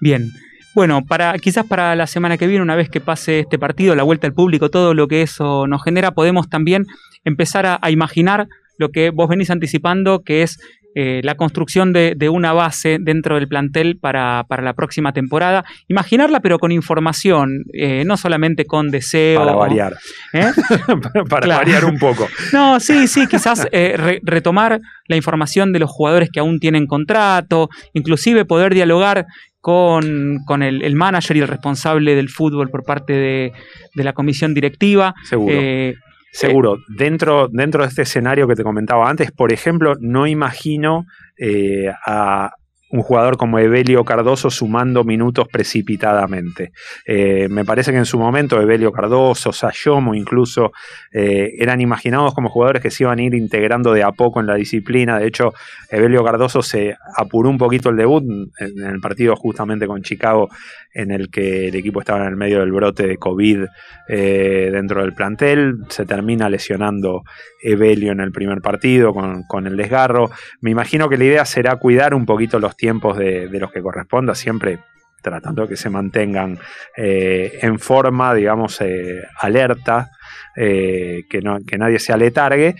Bien. Bueno, para, quizás para la semana que viene, una vez que pase este partido, la vuelta al público, todo lo que eso nos genera, podemos también empezar a, a imaginar lo que vos venís anticipando, que es eh, la construcción de, de una base dentro del plantel para, para la próxima temporada. Imaginarla, pero con información, eh, no solamente con deseo. Para variar. ¿eh? *laughs* para Claro. variar un poco. *laughs* No, sí, sí, quizás re- retomar la información de los jugadores que aún tienen contrato, inclusive poder dialogar con, con el, el manager y el responsable del fútbol por parte de, de la comisión directiva. Seguro. Eh, Seguro, dentro, dentro de este escenario que te comentaba antes, por ejemplo, no imagino eh, a un jugador como Evelio Cardoso sumando minutos precipitadamente. Eh, me parece que en su momento Evelio Cardoso, Sayomo incluso, eh, eran imaginados como jugadores que se iban a ir integrando de a poco en la disciplina. De hecho, Evelio Cardoso se apuró un poquito el debut en el partido justamente con Chicago, en el que el equipo estaba en el medio del brote de COVID eh, dentro del plantel. Se termina lesionando Evelio en el primer partido con, el desgarro. Me imagino que la idea será cuidar un poquito los tiempos de, los que corresponda, siempre tratando de que se mantengan eh, en forma, digamos, eh, alerta, que, nadie se aletargue,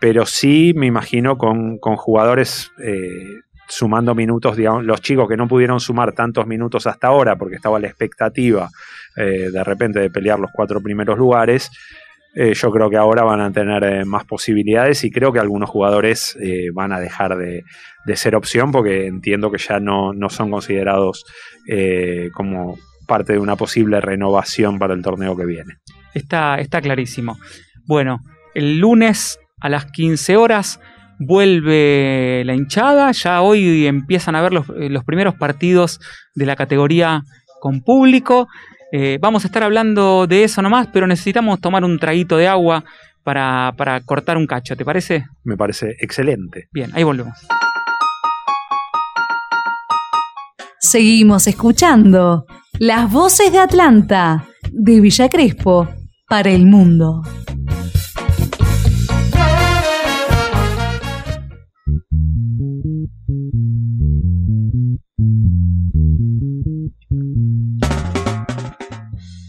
pero sí me imagino con jugadores sumando minutos, los chicos que no pudieron sumar tantos minutos hasta ahora porque estaba la expectativa de repente de pelear los cuatro primeros lugares, eh, yo creo que ahora van a tener eh, más posibilidades y creo que algunos jugadores eh, van a dejar de, ser opción porque entiendo que ya no, son considerados como parte de una posible renovación para el torneo que viene. Está, está clarísimo. Bueno, el lunes a las 15 horas vuelve la hinchada, ya hoy empiezan a ver los, los primeros partidos de la categoría con público. Eh, vamos a estar hablando de eso nomás, pero necesitamos tomar un traguito de agua para, para cortar un cacho, ¿te parece? Me parece excelente. Bien, ahí volvemos. Seguimos escuchando las voces de Atlanta, de Villa Crespo, para el mundo.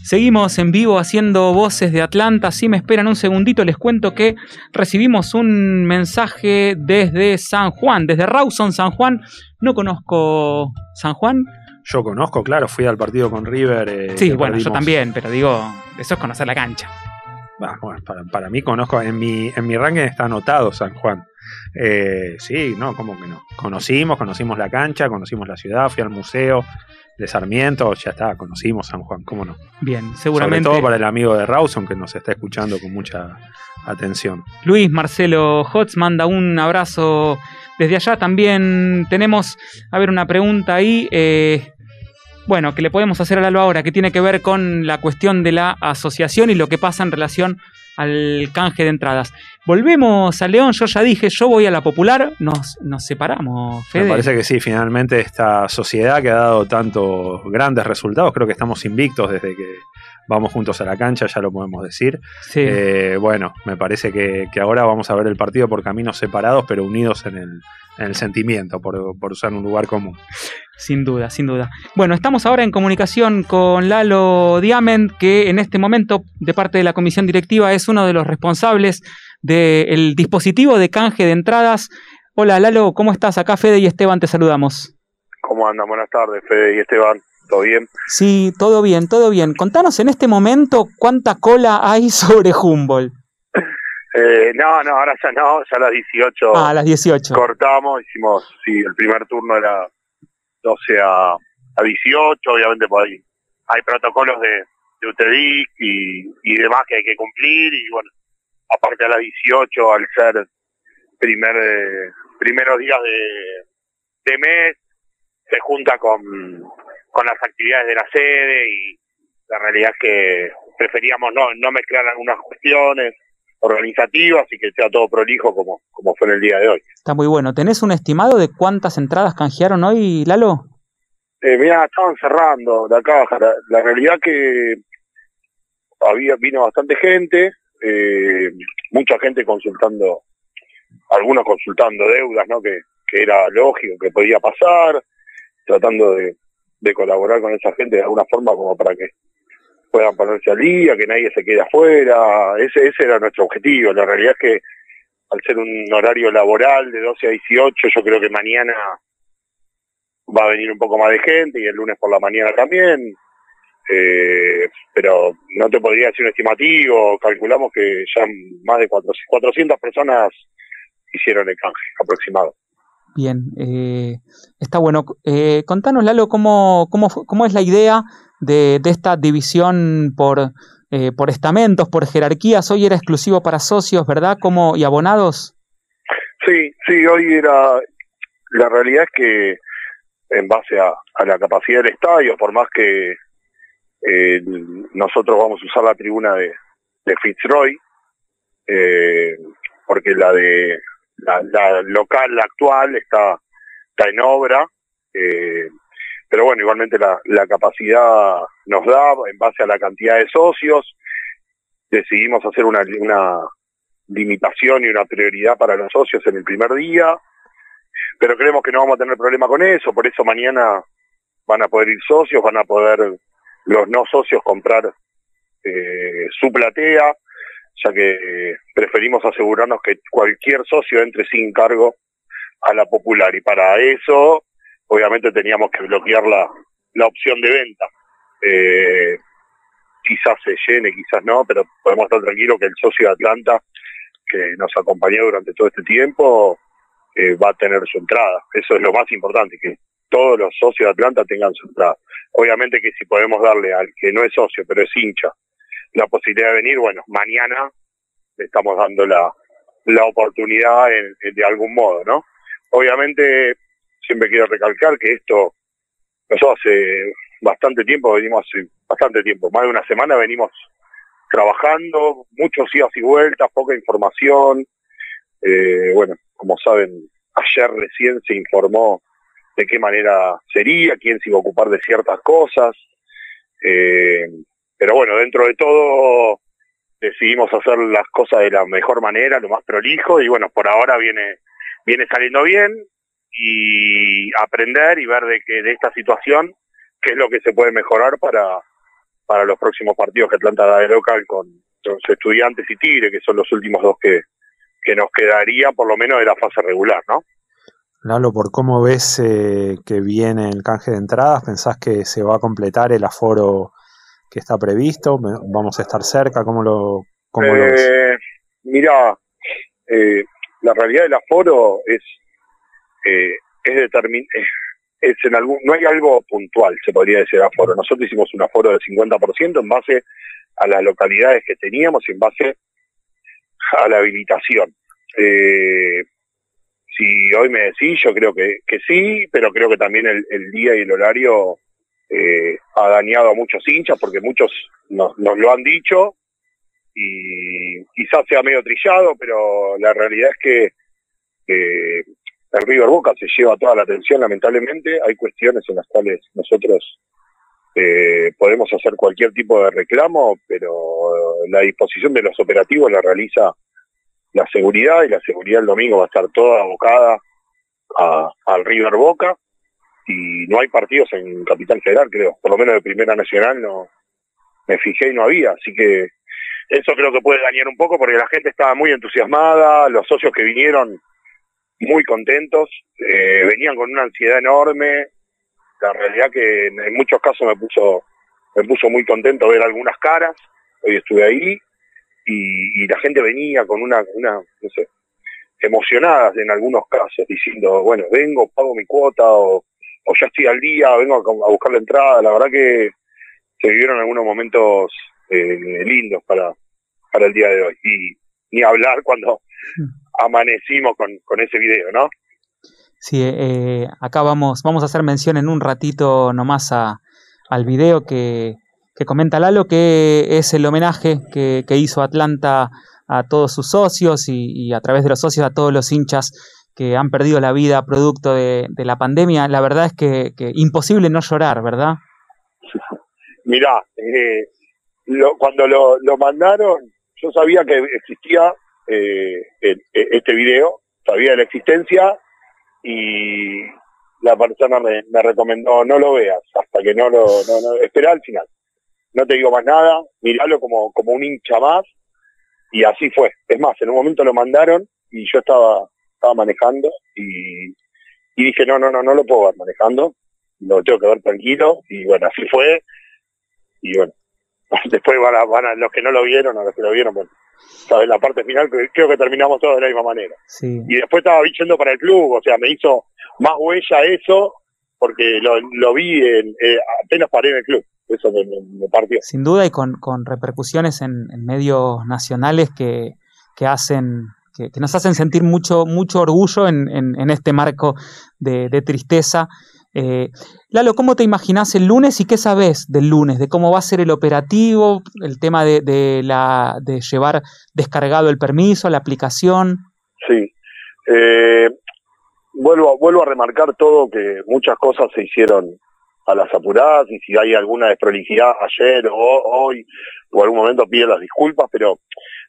Seguimos en vivo haciendo voces de Atlanta. Si me esperan un segundito, les cuento que recibimos un mensaje desde San Juan, desde Rawson, San Juan. No conozco San Juan. Yo conozco, claro, fui al partido con River. Eh, sí, bueno, yo también, pero digo, eso es conocer la cancha. bueno, para, mí conozco, en mi, en mi ranking está anotado San Juan. Eh, sí, no, ¿cómo que no? Conocimos, conocimos la cancha, conocimos la ciudad, fui al museo, de Sarmiento, ya está, conocimos San Juan, ¿cómo no? Bien, seguramente. Sobre todo para el amigo de Rawson que nos está escuchando con mucha atención. Luis Marcelo Hotz manda un abrazo desde allá. También tenemos, a ver, una pregunta ahí. Eh, bueno, que le podemos hacer a Lalo ahora, que tiene que ver con la cuestión de la asociación y lo que pasa en relación al canje de entradas. Volvemos a León, yo ya dije, yo voy a la popular, nos, nos separamos, Me parece que sí, finalmente esta sociedad que ha dado tantos grandes resultados, creo que estamos invictos desde que vamos juntos a la cancha, ya lo podemos decir. Eh, bueno, me parece que, ahora vamos a ver el partido por caminos separados, pero unidos en el, en el sentimiento, por, por usar un lugar común. Sin duda, sin duda. Bueno, estamos ahora en comunicación con Lalo Diamond, que en este momento, de parte de la comisión directiva, es uno de los responsables del dispositivo de canje de entradas. Hola Lalo, ¿cómo estás? Acá Fede y Esteban te saludamos. ¿Cómo andan? Buenas tardes, Fede y Esteban. ¿Todo bien? Sí, todo bien, todo bien. Contanos en este momento cuánta cola hay *laughs* sobre Humboldt. Eh, no, no, ahora ya no, ya a las 18. Ah, a las 18. Cortamos, hicimos, sí, el primer turno era 12 a, a 18, obviamente pues hay, hay protocolos de, de UTEDIC y, y demás que hay que cumplir y bueno, aparte a las 18 al ser primer eh, primeros días de, de mes se junta con, con las actividades de la sede y la realidad es que preferíamos no, no mezclar algunas cuestiones organizativas y que sea todo prolijo como, como fue en el día de hoy. Está muy bueno. ¿Tenés un estimado de cuántas entradas canjearon hoy, Lalo? Eh, mira, estaban cerrando la caja. La, la realidad que había vino bastante gente, eh, mucha gente consultando, algunos consultando deudas, ¿no? Que, que era lógico, que podía pasar, tratando de, de colaborar con esa gente de alguna forma como para que puedan ponerse al día, que nadie se quede afuera. Ese, ese era nuestro objetivo. La realidad es que al ser un horario laboral de 12 a 18, yo creo que mañana va a venir un poco más de gente y el lunes por la mañana también. Eh, pero no te podría decir un estimativo, calculamos que ya más de 400 personas hicieron el canje aproximado. Bien, eh, está bueno. Eh, contanos, Lalo, cómo, cómo, cómo es la idea de, de esta división por, eh, por estamentos, por jerarquías. Hoy era exclusivo para socios, ¿verdad? como ¿Y abonados? Sí, sí, hoy era la realidad es que en base a, a la capacidad del estadio, por más que eh, nosotros vamos a usar la tribuna de, de Fitzroy, eh, porque la de la, la local, la actual, está, está en obra, eh, pero bueno, igualmente la, la capacidad nos da en base a la cantidad de socios, decidimos hacer una, una limitación y una prioridad para los socios en el primer día, pero creemos que no vamos a tener problema con eso, por eso mañana van a poder ir socios, van a poder los no socios comprar eh, su platea, ya que preferimos asegurarnos que cualquier socio entre sin cargo a la popular y para eso obviamente teníamos que bloquear la, la opción de venta. Eh, quizás se llene, quizás no, pero podemos estar tranquilos que el socio de Atlanta que nos acompañó durante todo este tiempo eh, va a tener su entrada. Eso es lo más importante, que todos los socios de Atlanta tengan su entrada. Obviamente que si podemos darle al que no es socio, pero es hincha, la posibilidad de venir, bueno, mañana le estamos dando la, la oportunidad en, de algún modo, ¿no? Obviamente, siempre quiero recalcar que esto, nosotros hace bastante tiempo, venimos bastante tiempo, más de una semana venimos trabajando, muchos idas y vueltas, poca información. Eh, bueno, como saben, ayer recién se informó de qué manera sería, quién se iba a ocupar de ciertas cosas. Eh, pero bueno, dentro de todo decidimos hacer las cosas de la mejor manera, lo más prolijo, y bueno, por ahora viene, viene saliendo bien y aprender y ver de que de esta situación qué es lo que se puede mejorar para, para los próximos partidos que Atlanta da de local con los estudiantes y Tigre, que son los últimos dos que, que nos quedarían por lo menos de la fase regular, ¿no? Lalo, por cómo ves eh, que viene el canje de entradas, ¿pensás que se va a completar el aforo que está previsto? ¿Vamos a estar cerca? ¿Cómo lo, cómo eh, lo ves? Mira, eh, la realidad del aforo es, eh, es determin es en algún, no hay algo puntual, se podría decir aforo. Nosotros hicimos un aforo del 50% en base a las localidades que teníamos y en base a la habilitación. Eh, si hoy me decís, yo creo que, que sí, pero creo que también el día y el horario eh, ha dañado a muchos hinchas porque muchos nos, nos lo han dicho y quizás sea medio trillado, pero la realidad es que eh, el River Boca se lleva toda la atención, lamentablemente. Hay cuestiones en las cuales nosotros eh, podemos hacer cualquier tipo de reclamo, pero la disposición de los operativos la realiza la seguridad y la seguridad el domingo va a estar toda abocada al River Boca y no hay partidos en Capital Federal, creo, por lo menos de Primera Nacional no me fijé y no había, así que eso creo que puede dañar un poco porque la gente estaba muy entusiasmada, los socios que vinieron muy contentos, eh, venían con una ansiedad enorme, la realidad que en, muchos casos me puso me puso muy contento ver algunas caras, hoy estuve ahí y, y la gente venía con una, una, no sé, emocionadas en algunos casos, diciendo, bueno, vengo, pago mi cuota o, o ya estoy al día, vengo a, a buscar la entrada. La verdad que se vivieron algunos momentos eh, lindos para, para el día de hoy. Y ni hablar cuando *laughs* amanecimos con, con ese video, ¿no? Sí, eh, acá vamos, vamos a hacer mención en un ratito nomás a, al video que, que comenta Lalo, que es el homenaje que, que hizo Atlanta a todos sus socios y, y, a través de los socios a todos los hinchas que han perdido la vida producto de, la pandemia. La verdad es que, imposible no llorar, ¿verdad? *laughs* Mirá, eh, lo, cuando lo, mandaron, yo sabía que existía eh, el, este video, sabía de la existencia y la persona me, me, recomendó no lo veas hasta que no lo no, no espera al final no te digo más nada, miralo como, como un hincha más, y así fue. Es más, en un momento lo mandaron y yo estaba, estaba manejando y, y dije, no, no, no, no lo puedo ver manejando, lo tengo que ver tranquilo, y bueno, así fue, y bueno, *laughs* después van a, van a los que no lo vieron, a los que lo vieron, bueno, sabes, la parte final creo que terminamos todos de la misma manera. Sí. Y después estaba yendo para el club, o sea, me hizo más huella eso, porque lo, lo vi en, eh, apenas paré en el club eso me, me, partió. Sin duda y con, con repercusiones en, en, medios nacionales que, que hacen que, nos hacen sentir mucho, mucho orgullo en, en- este marco de, tristeza. Eh, Lalo, ¿cómo te imaginás el lunes y qué sabés del lunes? ¿De cómo va a ser el operativo? ¿El tema de, de la, de llevar descargado el permiso, la aplicación? Sí. Eh, vuelvo, vuelvo a remarcar todo que muchas cosas se hicieron a las apuradas y si hay alguna desprolijidad ayer o hoy o algún momento pido las disculpas, pero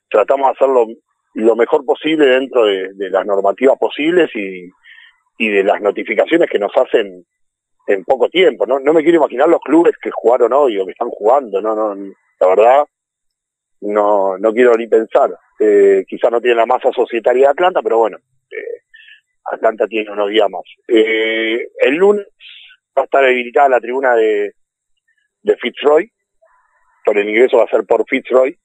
tratamos de hacerlo lo mejor posible dentro de, las normativas posibles y, de las notificaciones que nos hacen en poco tiempo. No, no me quiero imaginar los clubes que jugaron hoy o que están jugando. No, no, la verdad no, no quiero ni pensar. Eh, quizás no tiene la masa societaria de Atlanta, pero bueno, eh, Atlanta tiene unos días más. Eh, el lunes va a estar habilitada la tribuna de, de Fitzroy, por el ingreso va a ser por Fitzroy,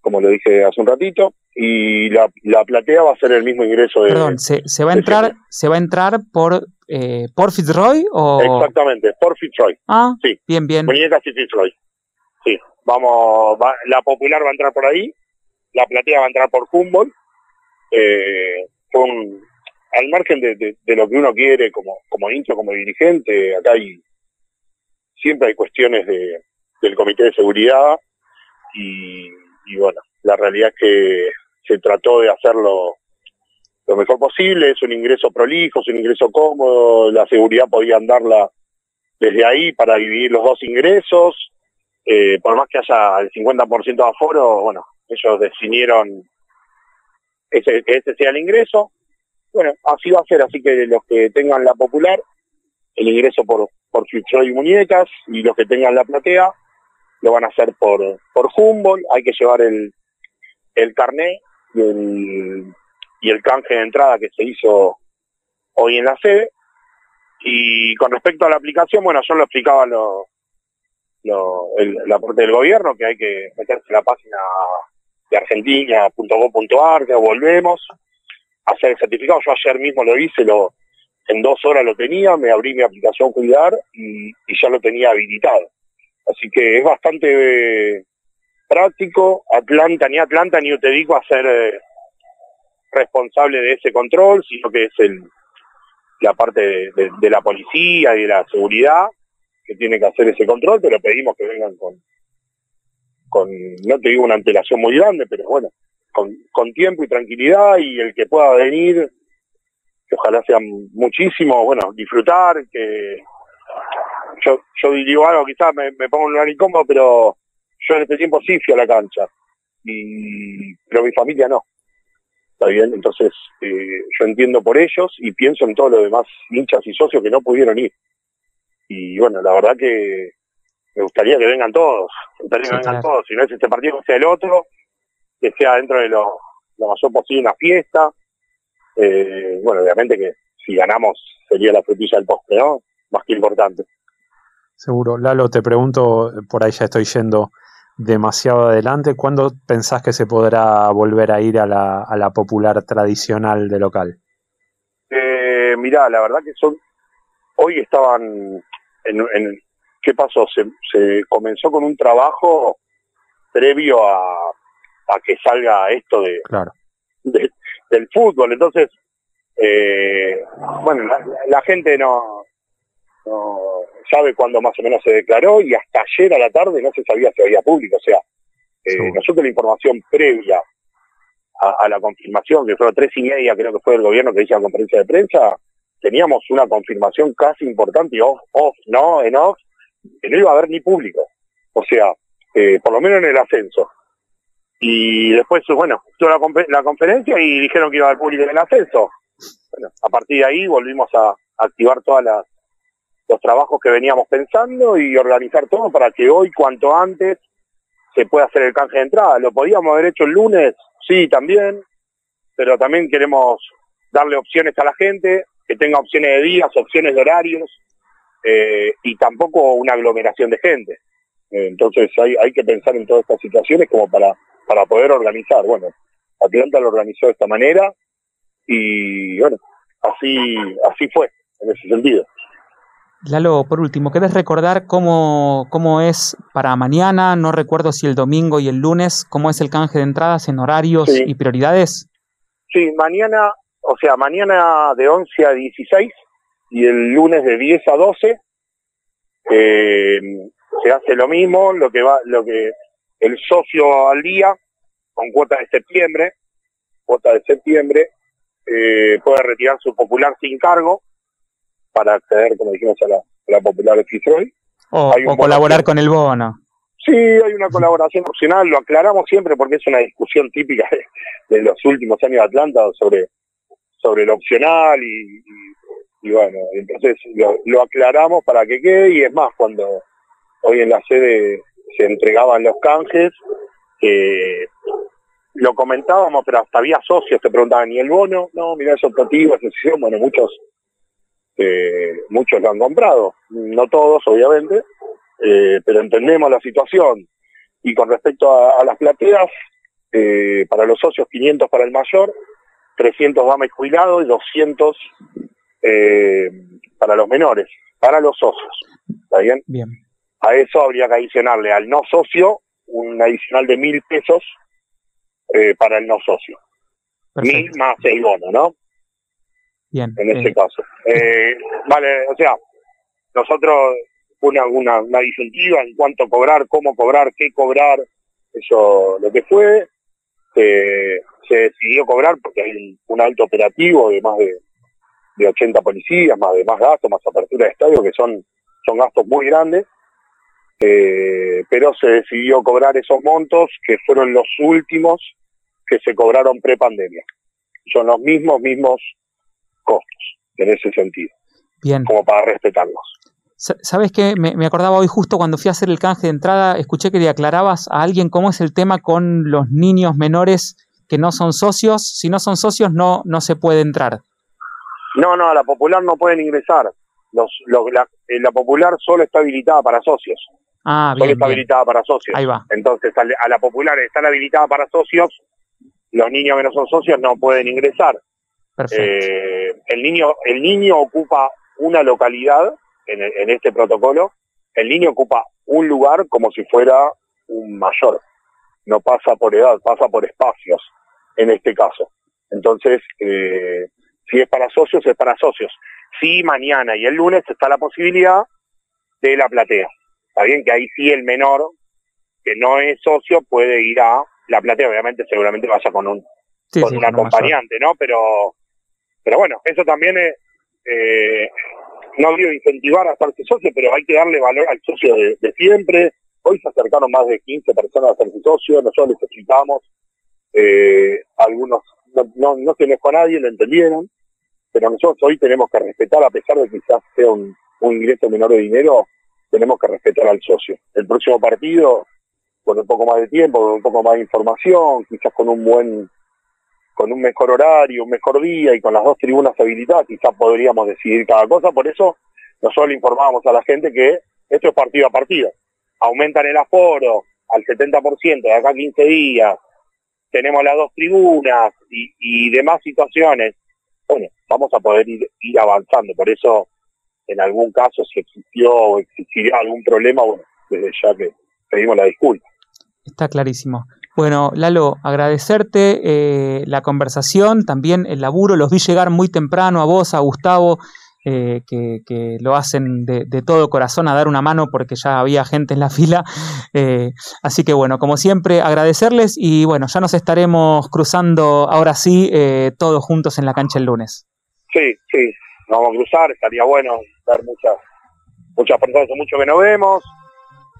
como lo dije hace un ratito, y la, la platea va a ser el mismo ingreso de... Perdón, ¿se, se va a entrar, siempre. se va a entrar por, eh, por Fitzroy o...? Exactamente, por Fitzroy. Ah, Sí. bien, bien. Muñecas y Fitzroy. Sí, vamos, va- la popular va a entrar por ahí, la platea va a entrar por Humboldt, eh, con, al margen de, de- de lo que uno quiere como, como hincha, como dirigente, acá hay, siempre hay cuestiones de, del comité de seguridad y, y bueno, la realidad es que se trató de hacerlo lo mejor posible, es un ingreso prolijo, es un ingreso cómodo, la seguridad podía andarla desde ahí para dividir los dos ingresos, eh, por más que haya el 50% de aforo, bueno, ellos definieron ese, que ese sea el ingreso. Bueno, así va a ser, así que los que tengan la popular, el ingreso por, por y Muñecas, y los que tengan la platea, lo van a hacer por, por Humboldt, hay que llevar el, el carné y el, y el canje de entrada que se hizo hoy en la sede. Y con respecto a la aplicación, bueno, yo lo explicaba lo, lo, el, la parte del gobierno, que hay que meterse en la página de argentina.gov.ar, que volvemos, hacer el certificado. Yo ayer mismo lo hice, lo en dos horas lo tenía, me abrí mi aplicación Cuidar y, ya lo tenía habilitado. Así que es bastante práctico. Atlanta, ni Atlanta ni te digo a ser eh, responsable de ese control, sino que es el la parte de, de- la policía y de la seguridad que tiene que hacer ese control, pero pedimos que vengan con, con no te digo una antelación muy grande, pero bueno, con, con tiempo y tranquilidad y el que pueda venir, que ojalá sean muchísimos, bueno, disfrutar, que yo, yo digo algo, quizás me, me pongo en un lugar incómodo, pero yo en este tiempo sí fui a la cancha, y pero mi familia no. ¿Está bien? Entonces, eh, yo entiendo por ellos y pienso en todos los demás hinchas y socios que no pudieron ir. Y bueno, la verdad que me gustaría que vengan todos, me gustaría que vengan claro. todos, si no es este partido, que sea el otro, que sea dentro de lo, lo mayor posible una fiesta. Eh, bueno, obviamente que si ganamos sería la frutilla del postre, ¿no? Más que importante. Seguro. Lalo, te pregunto, por ahí ya estoy yendo demasiado adelante, ¿cuándo pensás que se podrá volver a ir a la, a la popular tradicional de local? Eh, mirá, la verdad que son. Hoy estaban. En, en- ¿Qué pasó? Se, se comenzó con un trabajo previo a, a que salga esto de, Claro. de- del fútbol. Entonces, eh, bueno, la, la gente no, no sabe cuándo más o menos se declaró y hasta ayer a la tarde no se sabía si había público. O sea, eh, nosotros la información previa a, a la confirmación, que fueron tres y media, creo que fue el gobierno que hizo la conferencia de prensa, teníamos una confirmación casi importante y off, off, no, en off, que no iba a haber ni público. O sea, eh, por lo menos en el ascenso. Y después, bueno, tuvo la, confe- la conferencia y dijeron que iba a haber público en el ascenso. Bueno, a partir de ahí volvimos a activar todos los trabajos que veníamos pensando y organizar todo para que hoy, cuanto antes, se pueda hacer el canje de entrada. ¿Lo podíamos haber hecho el lunes? Sí, también. Pero también queremos darle opciones a la gente, que tenga opciones de días, opciones de horarios, eh, y tampoco una aglomeración de gente. Eh, entonces hay, hay que pensar en todas estas situaciones como para, para poder organizar. Bueno, Atlanta lo organizó de esta manera y bueno, así, así fue en ese sentido. Lalo, por último, ¿querés recordar cómo, cómo es para mañana? No recuerdo si el domingo y el lunes, cómo es el canje de entradas en horarios Sí. y prioridades. Sí, mañana, o sea, mañana de 11 a 16 y el lunes de 10 a 12 eh, se hace lo mismo, lo que va, lo que el socio al día con cuota de septiembre, cuota de septiembre, eh, puede retirar su popular sin cargo para acceder, como dijimos, a la, a la popular Fitzroy. O, colaborar con el bono. Sí, hay una colaboración opcional, lo aclaramos siempre porque es una discusión típica de, de los últimos años de Atlanta sobre, sobre lo opcional y, y- y bueno, entonces lo, lo aclaramos para que quede y es más, cuando hoy en la sede se entregaban los canjes, eh, lo comentábamos, pero hasta había socios que preguntaban, ¿y el bono? No, mira, es optativo, es decisión, bueno, muchos, eh, muchos lo han comprado, no todos, obviamente, eh, pero entendemos la situación. Y con respecto a, a las plateas, eh, para los socios 500 para el mayor, 300 dama y jubilado y 200 eh, para los menores, para los socios. ¿Está bien? Bien. A eso habría que adicionarle al no socio un adicional de mil pesos para el no socio. Mil Perfecto. más el bono, ¿no? Bien. en ese eh, caso. Eh, vale, o sea, nosotros una, una, una disyuntiva en cuanto cobrar, cómo cobrar, qué cobrar, eso lo que fue, eh, se decidió cobrar porque hay un, un alto operativo de más de, de 80 policías, más de más gastos, más apertura de estadio, que son, son gastos muy grandes, eh, pero se decidió cobrar esos montos que fueron los últimos que se cobraron pre-pandemia. Son los mismos, mismos costos en ese sentido, bien. como para respetarlos. Sa- ¿Sabes qué? Me, me acordaba hoy justo cuando fui a hacer el canje de entrada, escuché que le aclarabas a alguien cómo es el tema con los niños menores que no son socios. Si no son socios, no, no se puede entrar. No, no, a la popular no pueden ingresar. Los, los- la, eh, la popular solo está habilitada para socios. Ah, Solo bien, está bien. habilitada para socios. Ahí va. Entonces, a la popular están habilitada para socios. Los niños que no son socios no pueden ingresar. Eh, el niño el niño ocupa una localidad en, en este protocolo. El niño ocupa un lugar como si fuera un mayor. No pasa por edad, pasa por espacios en este caso. Entonces, eh, si es para socios, es para socios. Sí, mañana y el lunes está la posibilidad de la platea. Está bien que ahí sí el menor, que no es socio, puede ir a la platea. Obviamente, seguramente vaya con un Sí, con sí, un mayor. acompañante, ¿no? Pero, pero bueno, eso también es, eh, no digo incentivar a hacerse socio, pero hay que darle valor al socio de, siempre. Hoy se acercaron más de 15 personas a hacerse socio, nosotros les explicamos, eh, algunos no, no, no se enojó a nadie, lo entendieron, pero nosotros hoy tenemos que respetar, a pesar de que quizás sea un, un ingreso menor de dinero, tenemos que respetar al socio. El próximo partido, con un poco más de tiempo, con un poco más de información, quizás con un buen con un mejor horario, un mejor día y con las dos tribunas habilitadas, quizás podríamos decidir cada cosa. Por eso nosotros le informábamos a la gente que esto es partido a partido. Aumentan el aforo al 70% de acá a 15 días, tenemos las dos tribunas y, y demás situaciones. Bueno, vamos a poder ir, ir avanzando. Por eso, en algún caso, si existió o existiría algún problema, bueno, desde ya que pedimos la disculpa. Está clarísimo. Bueno, Lalo, agradecerte eh, la conversación, también el laburo. Los vi llegar muy temprano a vos, a Gustavo, eh, que, lo hacen de, todo corazón a dar una mano porque ya había gente en la *laughs* fila. Eh, así que bueno, como siempre, agradecerles y bueno, ya nos estaremos cruzando ahora sí eh, todos juntos en la cancha el lunes. Sí, sí, nos vamos a cruzar, estaría bueno ver muchas, muchas personas, mucho que no vemos.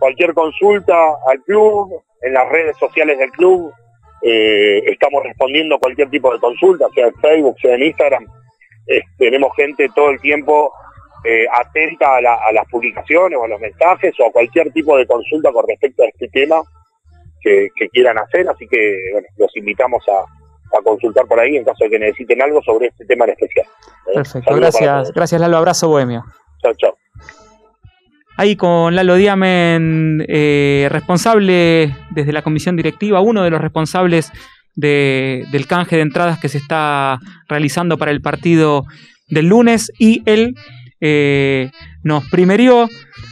Cualquier consulta al club, en las redes sociales del club, eh, estamos respondiendo cualquier tipo de consulta, sea en Facebook, sea en Instagram. Eh, tenemos gente todo el tiempo eh, atenta a, la- a las publicaciones o a los mensajes o a cualquier tipo de consulta con respecto a este tema que, que quieran hacer, así que bueno, los invitamos a, a consultar por ahí en caso de que necesiten algo sobre este tema en especial. ¿eh? Perfecto, Saludos gracias, gracias Lalo, abrazo bohemio. Chao, chao. Ahí con Lalo Diamen, eh, responsable desde la comisión directiva, uno de los responsables de- del canje de entradas que se está realizando para el partido del lunes y él eh, nos primerió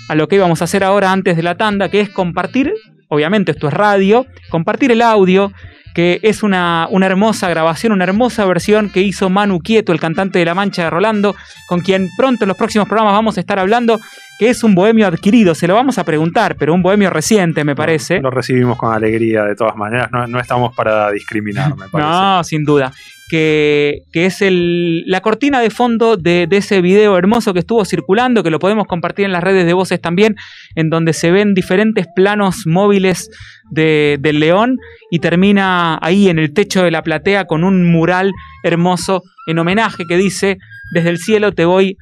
a lo que íbamos a hacer ahora antes de la tanda, que es compartir, obviamente esto es radio, compartir el audio que es una, una hermosa grabación, una hermosa versión que hizo Manu Quieto, el cantante de La Mancha de Rolando, con quien pronto en los próximos programas vamos a estar hablando, que es un bohemio adquirido, se lo vamos a preguntar, pero un bohemio reciente me parece. Lo recibimos con alegría de todas maneras, no, no estamos para discriminar, me *laughs* parece. No, sin duda. Que, que es el, la cortina de fondo de, de ese video hermoso que estuvo circulando, que lo podemos compartir en las redes de voces también, en donde se ven diferentes planos móviles de- del león y termina ahí en el techo de la platea con un mural hermoso en homenaje que dice, desde el cielo te voy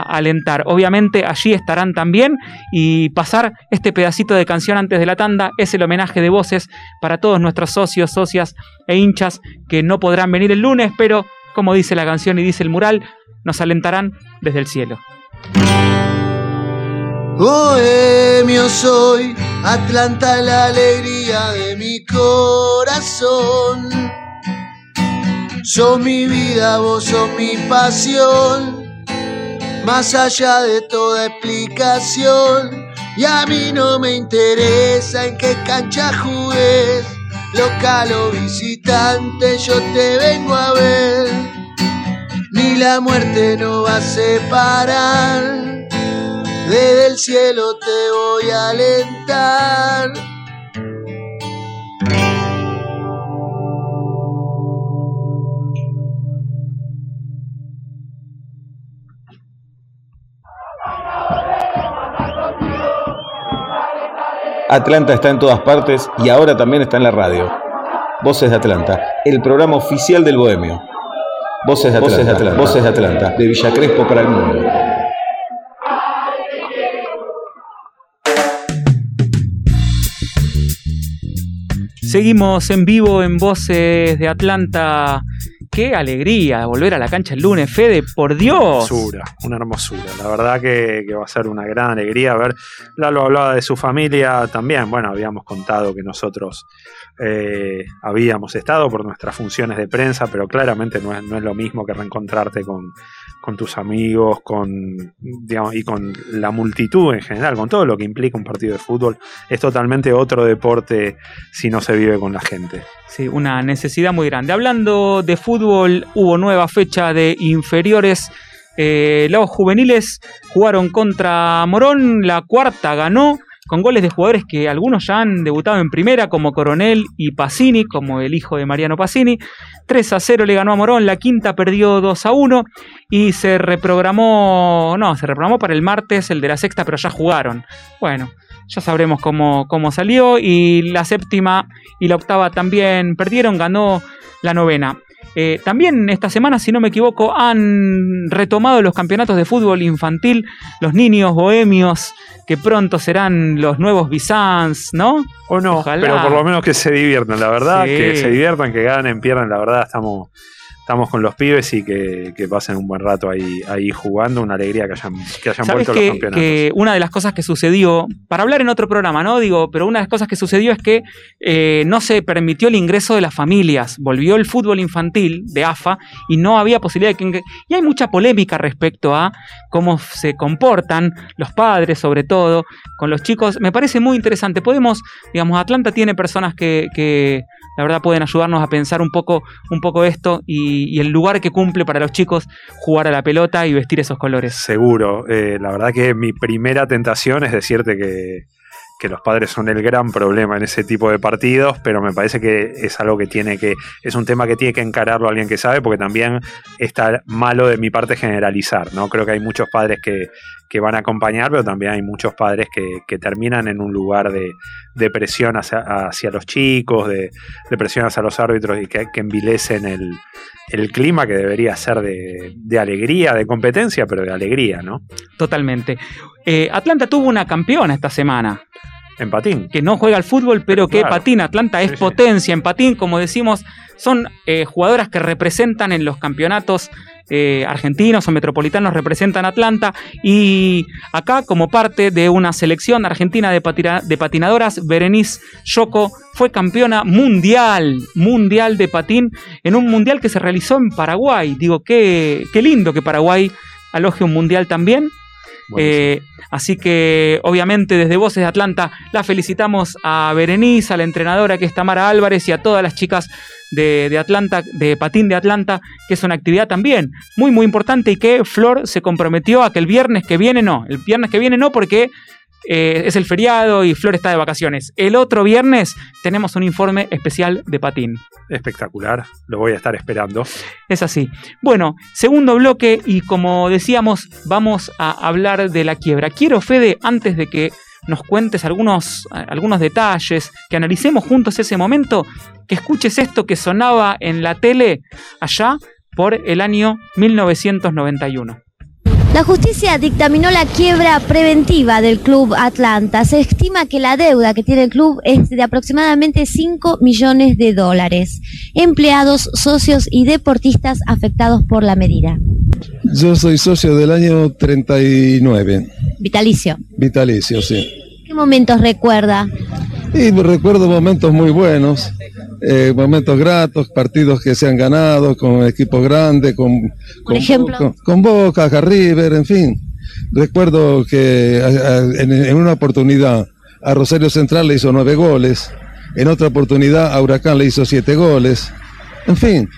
alentar. Obviamente allí estarán también y pasar este pedacito de canción antes de la tanda es el homenaje de voces para todos nuestros socios, socias e hinchas que no podrán venir el lunes, pero como dice la canción y dice el mural, nos alentarán desde el cielo. Bohemio soy, Atlanta la alegría de mi corazón. Sos mi vida, vos sos mi pasión. Más allá de toda explicación. Y a mí no me interesa en qué cancha jugues. Local o visitante, yo te vengo a ver. Ni la muerte nos va a separar. Desde el cielo te voy a alentar. Atlanta está en todas partes y ahora también está en la radio. Voces de Atlanta, el programa oficial del Bohemio. Voces de Atlanta, Voces de Atlanta, de Villa Crespo para el mundo. Seguimos en vivo en Voces de Atlanta. Qué alegría volver a la cancha el lunes, Fede, por Dios. hermosura, una hermosura. La verdad que, que va a ser una gran alegría. A ver, Lalo hablaba de su familia también. Bueno, habíamos contado que nosotros eh, habíamos estado por nuestras funciones de prensa, pero claramente no es, no es lo mismo que reencontrarte con, con tus amigos, con y con la multitud en general, con todo lo que implica un partido de fútbol. Es totalmente otro deporte si no se vive con la gente. Sí, una necesidad muy grande. Hablando de fútbol, hubo nueva fecha de inferiores. Eh, los juveniles jugaron contra Morón, la cuarta ganó con goles de jugadores que algunos ya han debutado en primera, como Coronel y Pacini, como el hijo de Mariano Pacini. 3 a 0 le ganó a Morón, la quinta perdió 2 a 1 y se reprogramó, no, se reprogramó para el martes el de la sexta, pero ya jugaron. Bueno, ya sabremos cómo, cómo salió. Y la séptima y la octava también perdieron, ganó la novena. Eh, también esta semana, si no me equivoco, han retomado los campeonatos de fútbol infantil, los niños bohemios, que pronto serán los nuevos Bizans, ¿no? O no, Ojalá. pero por lo menos que se diviertan, la verdad, Sí. que se diviertan, que ganen, pierdan, la verdad, estamos, estamos con los pibes y que, que pasen un buen rato ahí, ahí jugando, una alegría que hayan, que hayan ¿Sabes vuelto los campeonatos. que una de las cosas que sucedió, para hablar en otro programa, ¿no? Digo, pero una de las cosas que sucedió es que eh, no se permitió el ingreso de las familias. Volvió el fútbol infantil de AFA y no había posibilidad de que. Y hay mucha polémica respecto a cómo se comportan los padres, sobre todo, con los chicos. Me parece muy interesante. Podemos, digamos, Atlanta tiene personas que. La verdad pueden ayudarnos a pensar un poco, un poco esto y, y el lugar que cumple para los chicos jugar a la pelota y vestir esos colores. Seguro. Eh, la verdad que mi primera tentación es decirte que, que los padres son el gran problema en ese tipo de partidos, pero me parece que es algo que tiene que, es un tema que tiene que encararlo alguien que sabe, porque también está malo de mi parte generalizar, ¿no? Creo que hay muchos padres que, que van a acompañar, pero también hay muchos padres que, que terminan en un lugar de, de presión hacia, hacia los chicos, de, de presión hacia los árbitros y que, que envilecen el, el clima que debería ser de, de alegría, de competencia, pero de alegría, ¿no? Totalmente. Eh, Atlanta tuvo una campeona esta semana, En patín. que no juega al fútbol, pero que Claro. patina. Atlanta es Sí, sí. potencia en patín, como decimos, son eh, jugadoras que representan en los campeonatos eh, argentinos o metropolitanos, representan Atlanta. Y acá, como parte de una selección argentina de, de patinadoras, Berenice Yoko fue campeona mundial, mundial de patín, en un mundial que se realizó en Paraguay. Digo, qué, qué lindo que Paraguay aloje un mundial también. Eh, así que, obviamente, desde Voces de Atlanta, la felicitamos a Berenice, a la entrenadora que es Tamara Álvarez y a todas las chicas de, de, Atlanta, de Patín de Atlanta, que es una actividad también muy, muy importante y que Flor se comprometió a que el viernes que viene no, el viernes que viene no, porque eh, es el feriado y Flor está de vacaciones. El otro viernes tenemos un informe especial de patín. Espectacular, lo voy a estar esperando. Es así. Bueno, segundo bloque y como decíamos, vamos a hablar de la quiebra. Quiero, Fede, antes de que nos cuentes algunos, algunos detalles, que analicemos juntos ese momento, que escuches esto que sonaba en la tele allá por el año 1991. La justicia dictaminó la quiebra preventiva del Club Atlanta. Se estima que la deuda que tiene el club es de aproximadamente 5 millones de dólares. Empleados, socios y deportistas afectados por la medida. Yo soy socio del año 39. Vitalicio. Vitalicio, sí. ¿Qué momentos recuerda? Y recuerdo momentos muy buenos. Eh, momentos gratos, partidos que se han ganado con equipos grandes, con, con, ejemplo? con, Boca, River, en fin. Recuerdo que en, una oportunidad a Rosario Central le hizo nueve goles, en otra oportunidad a Huracán le hizo siete goles, en fin,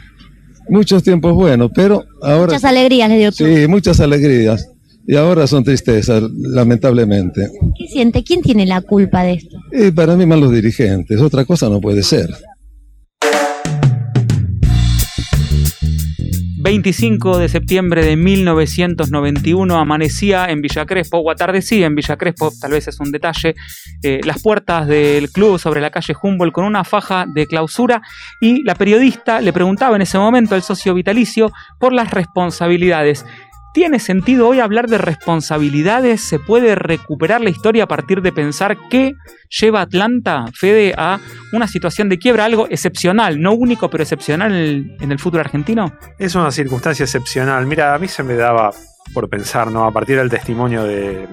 muchos tiempos buenos, pero ahora... Muchas alegrías le dio. Sí, muchas alegrías. Y ahora son tristezas, lamentablemente. ¿Qué siente? ¿Quién tiene la culpa de esto? Y para mí más los dirigentes, otra cosa no puede ser. 25 de septiembre de 1991 amanecía en Villa Crespo, o atardecía en Villa Crespo, tal vez es un detalle, eh, las puertas del club sobre la calle Humboldt con una faja de clausura y la periodista le preguntaba en ese momento al socio vitalicio por las responsabilidades. ¿Tiene sentido hoy hablar de responsabilidades? ¿Se puede recuperar la historia a partir de pensar que lleva Atlanta, Fede, a una situación de quiebra, algo excepcional, no único, pero excepcional en el, en el fútbol argentino? Es una circunstancia excepcional. Mira, a mí se me daba por pensar, ¿no? A partir del testimonio de,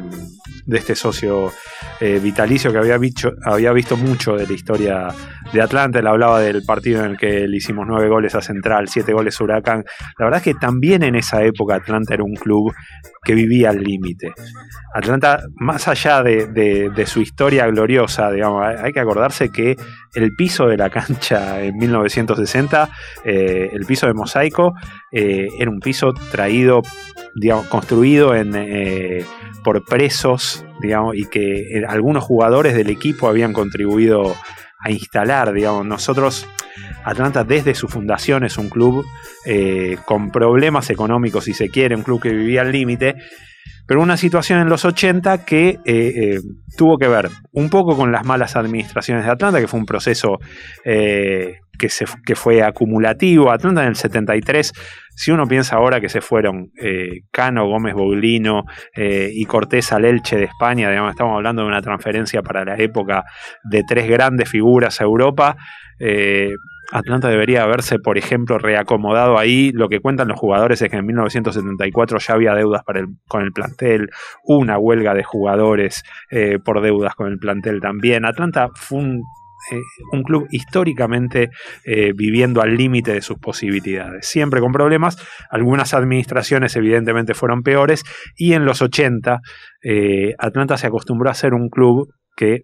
de este socio eh, vitalicio que había, había visto mucho de la historia de Atlanta. Él hablaba del partido en el que le hicimos nueve goles a Central, siete goles a Huracán. La verdad es que también en esa época Atlanta era un club que vivía al límite. Atlanta, más allá de, su historia gloriosa, digamos, hay que acordarse que el piso de la cancha en 1960, eh, el piso de mosaico, eh, era un piso traído, digamos, construido en, por presos, digamos, y que eh, algunos jugadores del equipo habían contribuido a instalar, digamos, nosotros, Atlanta desde su fundación es un club eh, con problemas económicos, si se quiere, un club que vivía al límite, pero una situación en los 80 que eh, eh, tuvo que ver un poco con las malas administraciones de Atlanta, que fue un proceso que, fue acumulativo. Atlanta en el 73, si uno piensa ahora que se fueron Cano, Gómez Boglino y Cortés al Elche de España, digamos, estamos hablando de una transferencia para la época de tres grandes figuras a Europa. Atlanta debería haberse, por ejemplo, reacomodado ahí. Lo que cuentan los jugadores es que en 1974 ya había deudas con el plantel, una huelga de jugadores eh, por deudas con el plantel también. Atlanta fue un, eh, club históricamente eh, viviendo al límite de sus posibilidades, siempre con problemas. Algunas administraciones evidentemente fueron peores y en los 80 Atlanta se acostumbró a ser un club que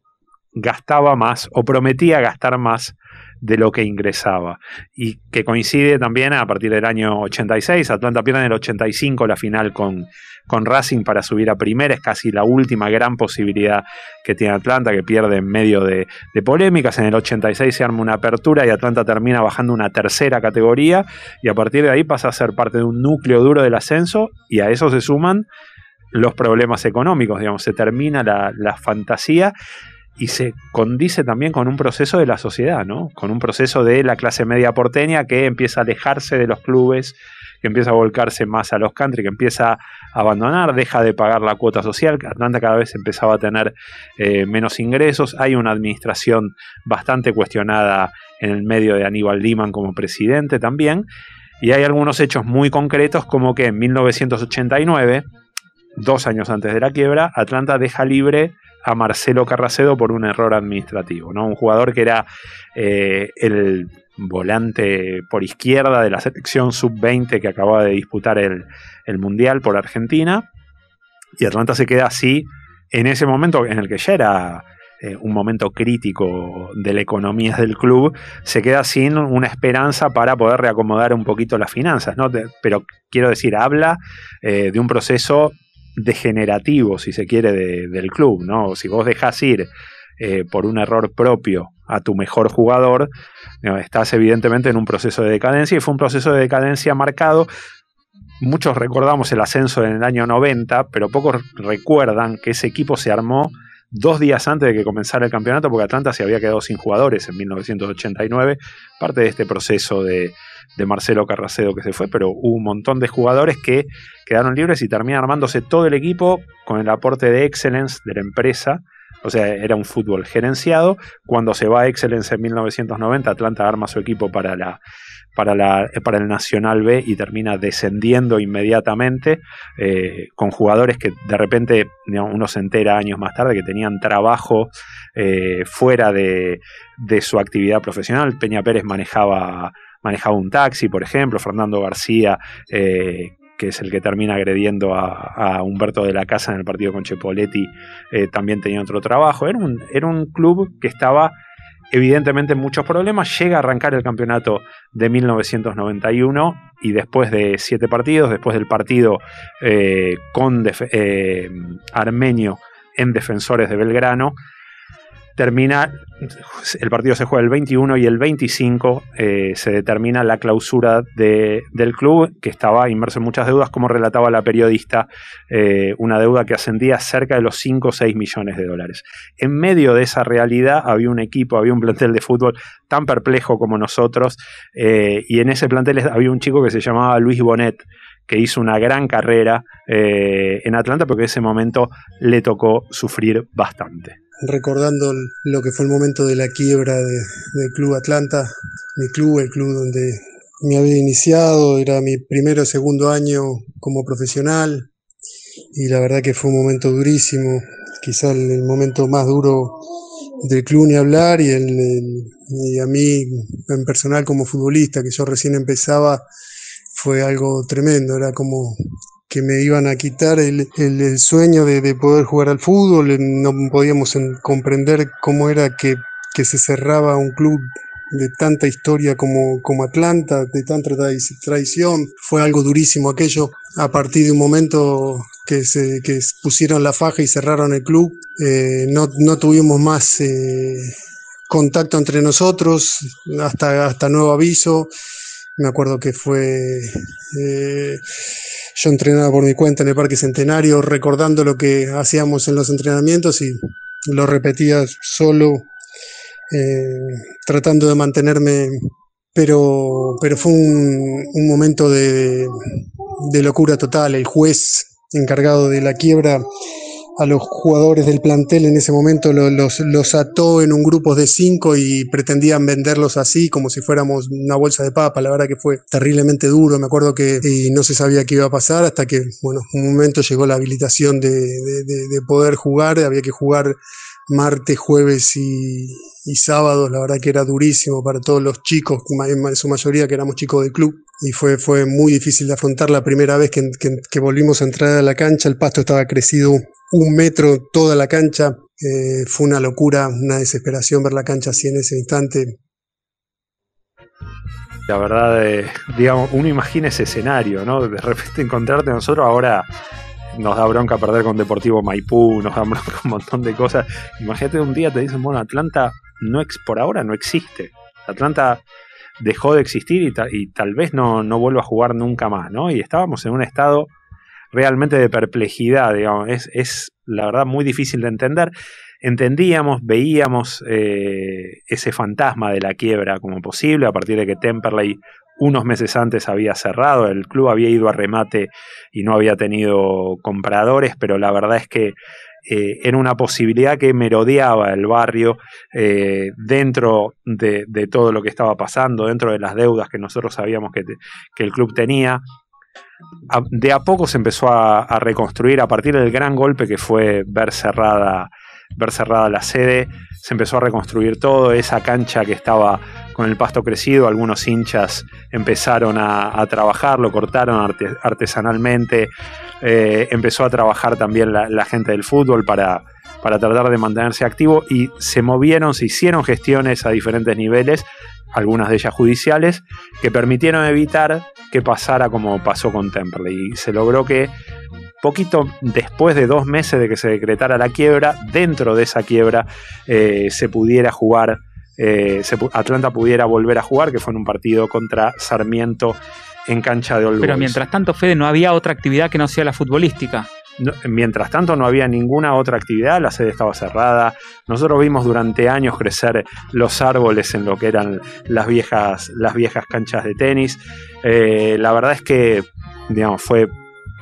gastaba más o prometía gastar más de lo que ingresaba. Y que coincide también a partir del año 86. Atlanta pierde en el 85 la final con, con Racing para subir a primera. Es casi la última gran posibilidad que tiene Atlanta, que pierde en medio de, polémicas. En el 86 se arma una apertura y Atlanta termina bajando una tercera categoría. Y a partir de ahí pasa a ser parte de un núcleo duro del ascenso. Y a eso se suman los problemas económicos, digamos, se termina la, la fantasía y se condice también con un proceso de la sociedad, ¿no? Con un proceso de la clase media porteña que empieza a alejarse de los clubes, que empieza a volcarse más a los country, que empieza a abandonar, deja de pagar la cuota social. Atlanta cada vez empezaba a tener eh, menos ingresos. Hay una administración bastante cuestionada en el medio de Aníbal Liman como presidente también. Y hay algunos hechos muy concretos como que en 1989, dos años antes de la quiebra, Atlanta deja libre a Marcelo Carracedo por un error administrativo, ¿no? Un jugador que era eh, el volante por izquierda de la selección sub-20 que acababa de disputar el, Mundial por Argentina. Y Atlanta se queda así en ese momento en el que ya era eh, un momento crítico de la economía del club, se queda sin una esperanza para poder reacomodar un poquito las finanzas. ¿no? Pero quiero decir, habla eh, de un proceso degenerativo, si se quiere, del club. ¿no? Si vos dejás ir eh, por un error propio a tu mejor jugador, estás evidentemente en un proceso de decadencia y fue un proceso de decadencia marcado muchos recordamos el ascenso en el año 90, pero pocos recuerdan que ese equipo se armó dos días antes de que comenzara el campeonato, porque Atlanta se había quedado sin jugadores en 1989, parte de este proceso de, Marcelo Carracedo que se fue, pero hubo un montón de jugadores que quedaron libres y termina armándose todo el equipo con el aporte de Excellence de la empresa. O sea, era un fútbol gerenciado. Cuando se va a Excellence en 1990, Atlanta arma su equipo para la, para, la, para el Nacional B y termina descendiendo inmediatamente eh, con jugadores que de repente uno se entera años más tarde que tenían trabajo eh, fuera de, su actividad profesional. Peña Pérez manejaba, manejaba un taxi, por ejemplo, Fernando García. Eh, que es el que termina agrediendo a, Humberto de la Casa en el partido con Chepoletti, también tenía otro trabajo. Era un, era un club que estaba evidentemente muchos problemas, llega a arrancar el campeonato de 1991 y después de siete partidos, después del partido eh, con eh, Armenio en Defensores de Belgrano, termina, el partido se juega el 21 y el 25 eh, se determina la clausura del club, que estaba inmerso en muchas deudas, como relataba la periodista, eh, una deuda que ascendía cerca de los 5 o 6 millones de dólares. En medio de esa realidad había un equipo, había un plantel de fútbol tan perplejo como nosotros, eh, y en ese plantel había un chico que se llamaba Luis Bonet, que hizo una gran carrera en Atlanta, porque en ese momento le tocó sufrir bastante recordando lo que fue el momento de la quiebra del Club Atlanta, mi club, el club donde me había iniciado, era mi primero o segundo año como profesional y la verdad que fue un momento durísimo, quizá el, momento más duro del club ni hablar y, el, y a mí en personal como futbolista que yo recién empezaba fue algo tremendo, era como que me iban a quitar el, el, sueño de, de, poder jugar al fútbol, no podíamos comprender cómo era que, que, se cerraba un club de tanta historia como, como Atlanta, de tanta tradición. Fue algo durísimo aquello. A partir de un momento que se que pusieron la faja y cerraron el club, eh, no, no, tuvimos más eh, contacto entre nosotros hasta, hasta nuevo aviso. Me acuerdo que fue... Eh, yo entrenaba por mi cuenta en el Parque Centenario, recordando lo que hacíamos en los entrenamientos y lo repetía solo, eh, tratando de mantenerme, pero, pero fue un, momento de locura total. El juez encargado de la quiebra a los jugadores del plantel en ese momento los, los, ató en un grupo de cinco y pretendían venderlos así como si fuéramos una bolsa de papa. La verdad que fue terriblemente duro. Me acuerdo que no se sabía qué iba a pasar hasta que, bueno, un momento llegó la habilitación de, de, poder jugar. Había que jugar martes, jueves y, y sábados. La verdad que era durísimo para todos los chicos, en su mayoría que éramos chicos del club. Y fue, fue muy difícil de afrontar la primera vez que, que, que volvimos a entrar a la cancha. El pasto estaba crecido un metro toda la cancha. Eh, fue una locura, una desesperación ver la cancha así en ese instante. La verdad, eh, digamos, uno imagina ese escenario, ¿no? De repente encontrarte nosotros ahora nos da bronca perder con Deportivo Maipú, nos da *laughs* bronca un montón de cosas. Imagínate un día te dicen, bueno, Atlanta no por ahora no existe. Atlanta dejó de existir y, y tal vez no, no vuelva a jugar nunca más, ¿no? Y estábamos en un estado realmente de perplejidad, digamos. Es, es la verdad muy difícil de entender. Entendíamos, veíamos eh, ese fantasma de la quiebra como posible a partir de que Temperley unos meses antes había cerrado, el club había ido a remate y no había tenido compradores, pero la verdad es que eh, era una posibilidad que merodeaba el barrio eh, dentro de, todo lo que estaba pasando, dentro de las deudas que nosotros sabíamos que, que el club tenía. De a poco se empezó a, reconstruir a partir del gran golpe que fue ver cerrada, ver cerrada la sede, se empezó a reconstruir todo, esa cancha que estaba con el pasto crecido, algunos hinchas empezaron a, trabajar, lo cortaron artesanalmente, eh, empezó a trabajar también la, gente del fútbol para, para tratar de mantenerse activo y se movieron, se hicieron gestiones a diferentes niveles, algunas de ellas judiciales, que permitieron evitar que pasara como pasó con Temperley. Y se logró que poquito después de dos meses de que se decretara la quiebra, dentro de esa quiebra eh, se pudiera jugar, eh, Atlanta pudiera volver a jugar, que fue en un partido contra Sarmiento en cancha de Olvos. Pero mientras tanto, Fede, no había otra actividad que no sea la futbolística. mientras tanto no había ninguna otra actividad, la sede estaba cerrada. Nosotros vimos durante años crecer los árboles en lo que eran las viejas, las viejas canchas de tenis. Eh, la verdad es que digamos, fue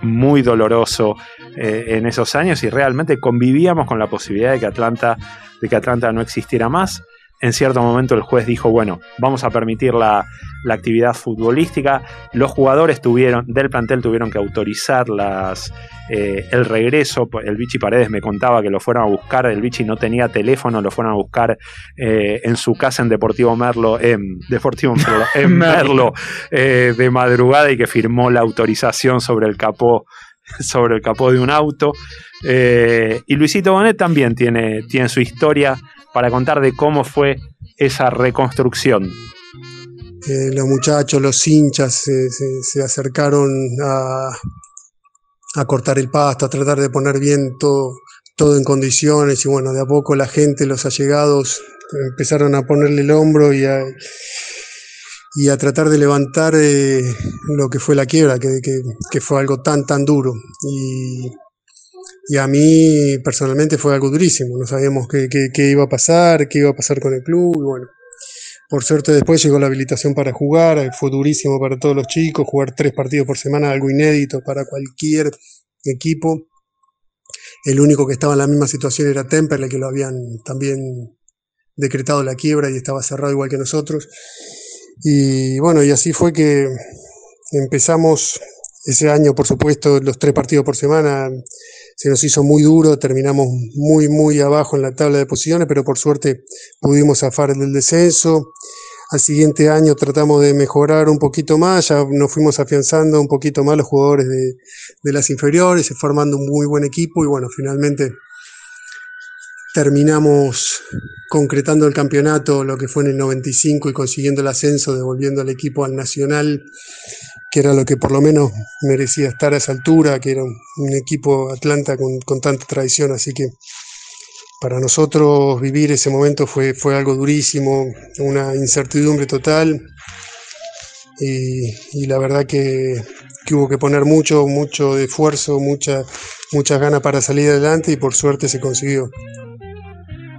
muy doloroso eh, en esos años y realmente convivíamos con la posibilidad de que Atlanta, de que Atlanta no existiera más. En cierto momento el juez dijo, bueno, vamos a permitir la, actividad futbolística. Los jugadores tuvieron, del plantel tuvieron que autorizar las, eh, el regreso. El Vichy Paredes me contaba que lo fueron a buscar. El Vichy no tenía teléfono, lo fueron a buscar eh, en su casa en Deportivo Merlo, en Deportivo Merlo, *laughs* en Merlo eh, de madrugada y que firmó la autorización sobre el capó sobre el capó de un auto. y Luisito Bonet también tiene, tiene su historia para contar de cómo fue esa reconstrucción. Eh, los muchachos, los hinchas se, acercaron a, cortar el pasto, a tratar de poner bien todo, todo en condiciones y bueno, de a poco la gente, los allegados empezaron a ponerle el hombro y a, y a tratar de levantar eh, lo que fue la quiebra, que, que, fue algo tan, tan duro. Y y a mí personalmente fue algo durísimo, no sabíamos qué, iba a pasar, qué iba a pasar con el club, y bueno, por suerte después llegó la habilitación para jugar, fue durísimo para todos los chicos, jugar tres partidos por semana, algo inédito para cualquier equipo. El único que estaba en la misma situación era Temperley, que lo habían también decretado la quiebra y estaba cerrado igual que nosotros. Y bueno, y así fue que empezamos ese año, por supuesto, los tres partidos por semana se nos hizo muy duro, terminamos muy, muy abajo en la tabla de posiciones, pero por suerte pudimos zafar del descenso. Al siguiente año tratamos de mejorar un poquito más, ya nos fuimos afianzando un poquito más los jugadores de, de las inferiores, formando un muy buen equipo y bueno, finalmente terminamos concretando el campeonato, lo que fue en el 95 y consiguiendo el ascenso, devolviendo al equipo al Nacional que era lo que por lo menos merecía estar a esa altura, que era un, equipo Atlanta con, tanta tradición, así que para nosotros vivir ese momento fue, fue algo durísimo, una incertidumbre total y, la verdad que, hubo que poner mucho, mucho esfuerzo, mucha, muchas ganas para salir adelante y por suerte se consiguió.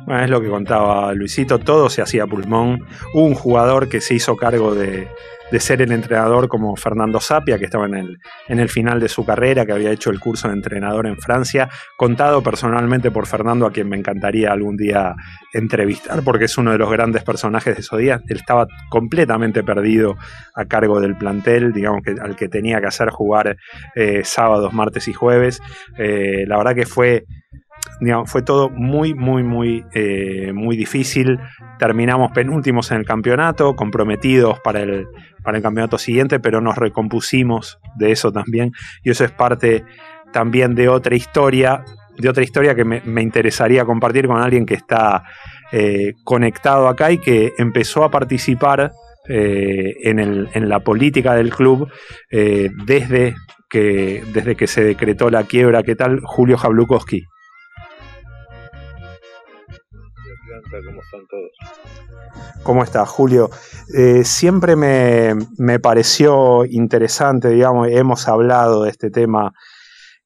Bueno, es lo que contaba Luisito, todo se hacía pulmón. Un jugador que se hizo cargo de, de ser el entrenador como Fernando Sapia, que estaba en el, en el final de su carrera, que había hecho el curso de entrenador en Francia, contado personalmente por Fernando, a quien me encantaría algún día entrevistar, porque es uno de los grandes personajes de esos días. Él estaba completamente perdido a cargo del plantel, digamos que al que tenía que hacer jugar eh, sábados, martes y jueves. Eh, la verdad que fue fue todo muy, muy, muy, eh, muy difícil. Terminamos penúltimos en el campeonato, comprometidos para el, para el campeonato siguiente, pero nos recompusimos de eso también. Y eso es parte también de otra historia, de otra historia que me, interesaría compartir con alguien que está eh, conectado acá y que empezó a participar eh, en, el, en, la política del club desde, que, desde que se decretó la quiebra. ¿Qué tal, Julio Jablukowski? ¿Cómo están todos? ¿Cómo está, Julio? Eh, siempre me, pareció interesante, digamos, hemos hablado de este tema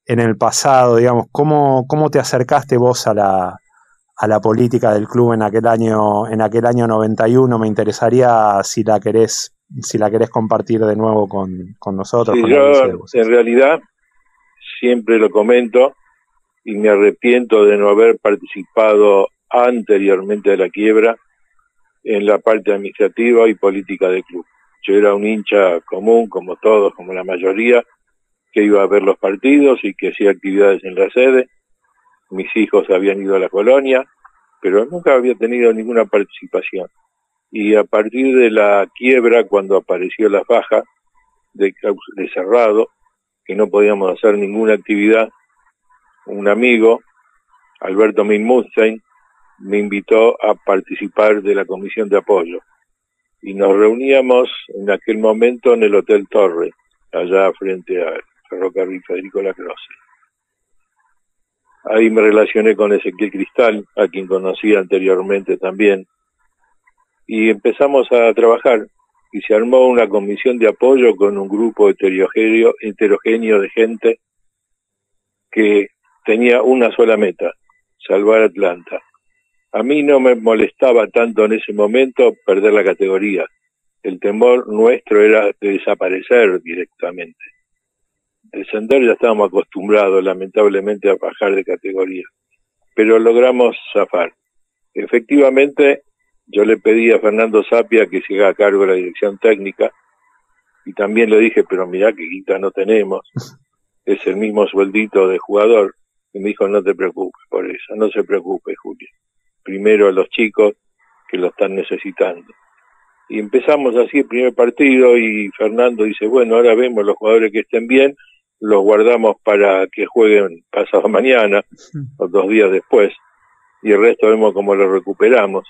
en el pasado, digamos, ¿cómo, cómo te acercaste vos a la, a la política del club en aquel año, en aquel año 91? Me interesaría si la querés, si la querés compartir de nuevo con, nosotros. yo, en realidad, siempre lo comento y me arrepiento de no haber participado anteriormente a la quiebra en la parte administrativa y política del club. Yo era un hincha común, como todos, como la mayoría, que iba a ver los partidos y que hacía actividades en la sede. Mis hijos habían ido a la colonia, pero nunca había tenido ninguna participación. y a partir de la quiebra, cuando apareció la faja de, cerrado, que no podíamos hacer ninguna actividad, un amigo, Alberto Minmustein, me invitó a participar de la comisión de apoyo. Y nos reuníamos en aquel momento en el Hotel Torre, allá frente al ferrocarril Federico Lacroce. Ahí me relacioné con Ezequiel Cristal, a quien conocía anteriormente también, y empezamos a trabajar y se armó una comisión de apoyo con un grupo heterogéneo, heterogéneo de gente que tenía una sola meta, salvar Atlanta. A mí no me molestaba tanto en ese momento perder la categoría. El temor nuestro era de desaparecer directamente. Descender ya estábamos acostumbrados, lamentablemente, a bajar de categoría. Pero logramos zafar. Efectivamente, yo le pedí a Fernando Sapia que se haga a cargo de la dirección técnica y también le dije, pero mira que guita no tenemos, *laughs* es el mismo sueldito de jugador. Y me dijo, no te preocupes por eso, no se preocupe, Julio. Primero a los chicos que lo están necesitando. Y empezamos así el primer partido y Fernando dice, bueno, ahora vemos los jugadores que estén bien, los guardamos para que jueguen pasado *laughs* mañana o dos días después y el resto vemos cómo lo recuperamos.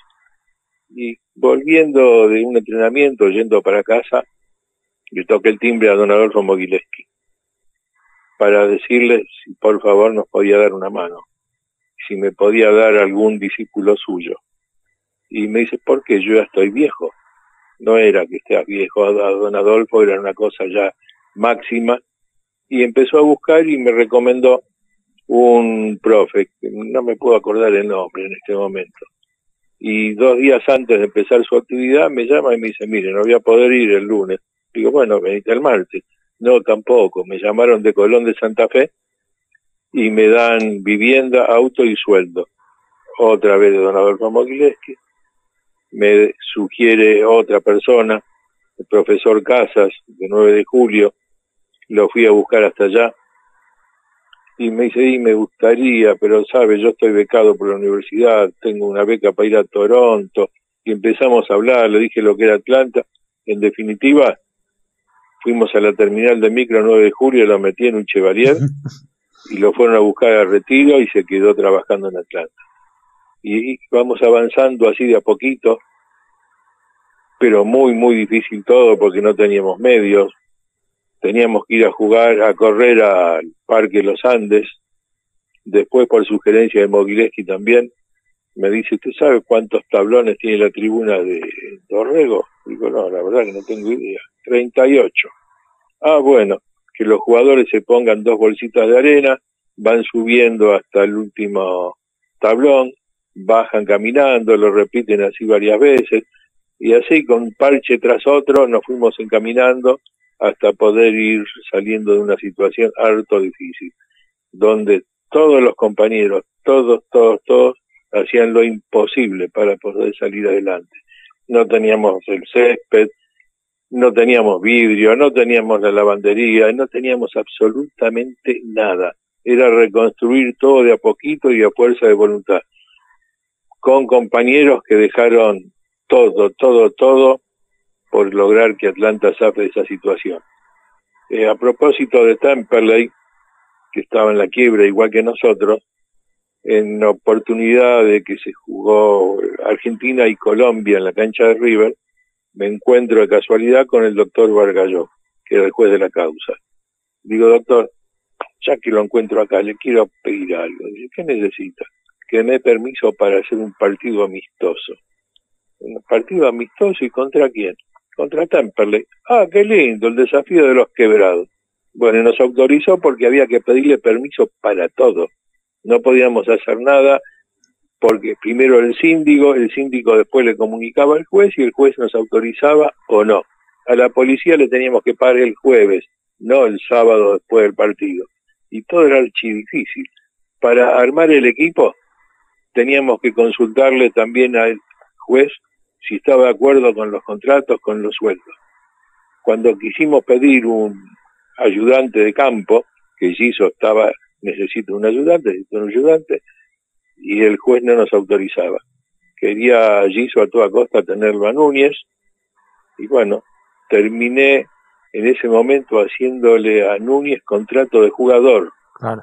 Y volviendo de un entrenamiento, yendo para casa, le toqué el timbre a don Adolfo Mogileski para decirle si por favor nos podía dar una mano, si me podía dar algún discípulo suyo. Y me dice, porque yo ya estoy viejo. No era que esté viejo, don Adolfo era una cosa ya máxima. Y empezó a buscar y me recomendó un profe, no me puedo acordar el nombre en este momento. Y dos días antes de empezar su actividad me llama y me dice, mire, no voy a poder ir el lunes. Digo, bueno, venite el martes. No, tampoco. Me llamaron de Colón de Santa Fe y me dan vivienda, auto y sueldo. Otra vez de don Adolfo Mogileski. Me sugiere otra persona, el profesor Casas, de 9 de julio. Lo fui a buscar hasta allá. Y me dice, y me gustaría, pero sabe, yo estoy becado por la universidad, tengo una beca para ir a Toronto. Y empezamos a hablar, le dije lo que era Atlanta. En definitiva, fuimos a la terminal de micro 9 de julio, lo metí en un Chevalier *laughs* y lo fueron a buscar a retiro y se quedó trabajando en Atlanta. Y vamos avanzando así de a poquito, pero muy, muy difícil todo porque no teníamos medios. Teníamos que ir a jugar, a correr al Parque Los Andes. Después, por sugerencia de Mogileski también, me dice, ¿usted sabe cuántos tablones tiene la tribuna de Dorrego? Digo, no, la verdad que no tengo idea. 38. Ah, bueno, que los jugadores se pongan dos bolsitas de arena, van subiendo hasta el último tablón, bajan caminando, lo repiten así varias veces, y así con parche tras otro nos fuimos encaminando hasta poder ir saliendo de una situación harto difícil, donde todos los compañeros, todos, todos, todos, hacían lo imposible para poder salir adelante. No teníamos el césped, no teníamos vidrio, no teníamos la lavandería, no teníamos absolutamente nada. Era reconstruir todo de a poquito y a fuerza de voluntad. Con compañeros que dejaron todo, todo, todo por lograr que Atlanta zafe de esa situación. Eh, a propósito de Temperley, que estaba en la quiebra igual que nosotros, en oportunidad de que se jugó Argentina y Colombia en la cancha de River, me encuentro de casualidad con el doctor Vargalló, que era el juez de la causa. Digo, doctor, ya que lo encuentro acá, le quiero pedir algo. Dice, ¿qué necesita? Que me dé permiso para hacer un partido amistoso. ¿Un partido amistoso y contra quién? Contra Temperley. Ah, qué lindo, el desafío de los quebrados. Bueno, nos autorizó porque había que pedirle permiso para todo. No podíamos hacer nada porque primero el síndico, el síndico después le comunicaba al juez y el juez nos autorizaba o no. A la policía le teníamos que pagar el jueves, no el sábado después del partido. Y todo era archidifícil. Para armar el equipo teníamos que consultarle también al juez si estaba de acuerdo con los contratos, con los sueldos. Cuando quisimos pedir un ayudante de campo, que hizo estaba, necesito un ayudante, necesito un ayudante, y el juez no nos autorizaba. quería Giso a toda costa tenerlo a Núñez, y bueno, terminé en ese momento haciéndole a Núñez contrato de jugador. Claro.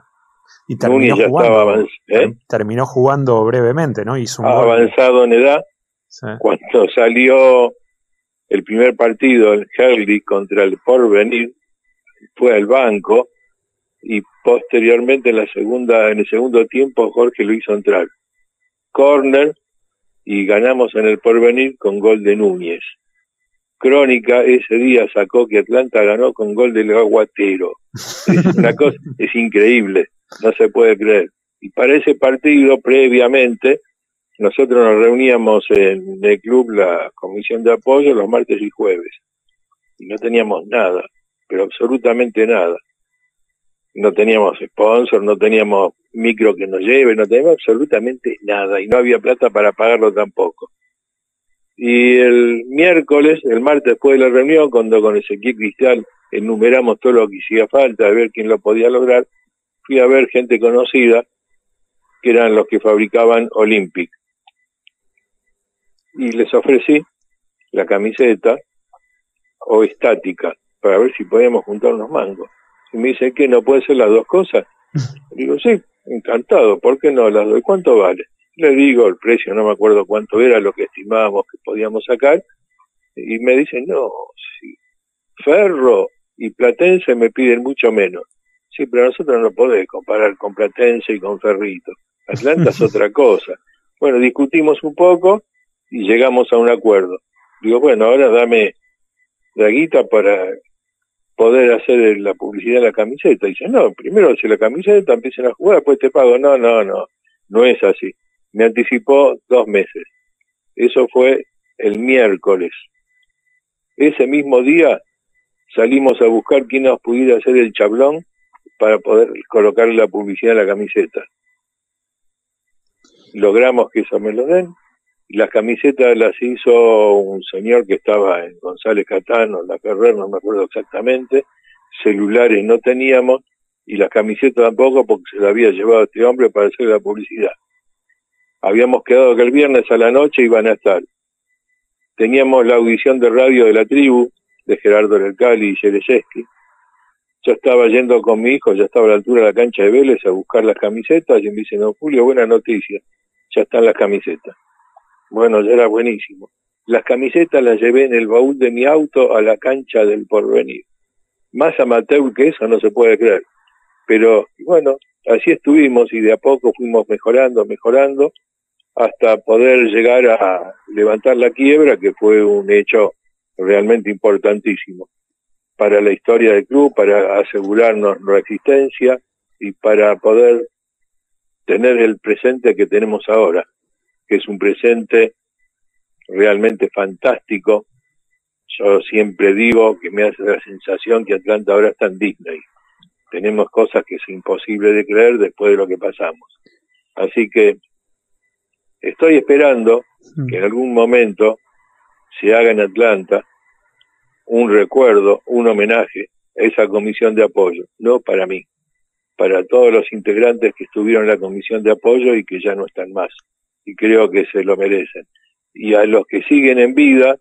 Y terminó Núñez ya jugando, estaba avanz- ¿eh? terminó jugando brevemente, ¿no? Hizo un gol. avanzado en edad. Sí. Cuando *laughs* salió el primer partido, el Herley contra el Porvenir, fue al banco y posteriormente en la segunda, en el segundo tiempo Jorge lo hizo entrar. Corner y ganamos en el Porvenir con gol de Núñez. Crónica ese día sacó que Atlanta ganó con gol del Aguatero. Es una *laughs* cosa, es increíble, no se puede creer. Y para ese partido, previamente, nosotros nos reuníamos en el club, la comisión de apoyo, los martes y jueves. Y no teníamos nada, pero absolutamente nada. No teníamos sponsor, no teníamos micro que nos lleve, no teníamos absolutamente nada. Y no había plata para pagarlo tampoco. Y el miércoles, el martes después de la reunión, cuando con Ezequiel Cristal enumeramos todo lo que hacía falta, a ver quién lo podía lograr, fui a ver gente conocida, que eran los que fabricaban Olympic. Y les ofrecí la camiseta o estática, para ver si podíamos juntar unos mangos. Y me dice que no puede ser las dos cosas. *laughs* Digo, sí, encantado, ¿por qué no las doy? ¿Cuánto vale? Le digo el precio, no me acuerdo cuánto era lo que estimábamos que podíamos sacar, y me dicen, no, sí, Ferro y Platense me piden mucho menos. Sí, pero nosotros no podemos comparar con Platense y con Ferrito. Atlanta es *laughs* otra cosa. Bueno, discutimos un poco y llegamos a un acuerdo. Digo, bueno, ahora dame la guita para poder hacer la publicidad de la camiseta. Dice, no, primero hace la camiseta, empiecen a jugar, después te pago. No, no, no, no es así. Me anticipó dos meses. Eso fue el miércoles. Ese mismo día salimos a buscar quién nos pudiera hacer el chablón para poder colocar la publicidad en la camiseta. Logramos que eso me lo den. Las camisetas las hizo un señor que estaba en González Catano, en la Ferrer, no me acuerdo exactamente. Celulares no teníamos y las camisetas tampoco porque se las había llevado este hombre para hacer la publicidad. Habíamos quedado que el viernes a la noche iban a estar. Teníamos la audición de radio de la tribu, de Gerardo Lercali y Yereyeski. Yo estaba yendo con mi hijo, ya estaba a la altura de la cancha de Vélez a buscar las camisetas y me dicen, no, Julio, buena noticia, ya están las camisetas. Bueno, ya era buenísimo. Las camisetas las llevé en el baúl de mi auto a la cancha del porvenir. Más amateur que eso no se puede creer. Pero bueno, así estuvimos y de a poco fuimos mejorando, mejorando, hasta poder llegar a levantar la quiebra, que fue un hecho realmente importantísimo para la historia del club, para asegurarnos nuestra existencia y para poder tener el presente que tenemos ahora, que es un presente realmente fantástico. Yo siempre digo que me hace la sensación que Atlanta ahora está en Disney. Tenemos cosas que es imposible de creer después de lo que pasamos. Así que estoy esperando que en algún momento se haga en Atlanta un recuerdo, un homenaje a esa comisión de apoyo, no para mí, para todos los integrantes que estuvieron en la comisión de apoyo y que ya no están más. Y creo que se lo merecen. Y a los que siguen en vida,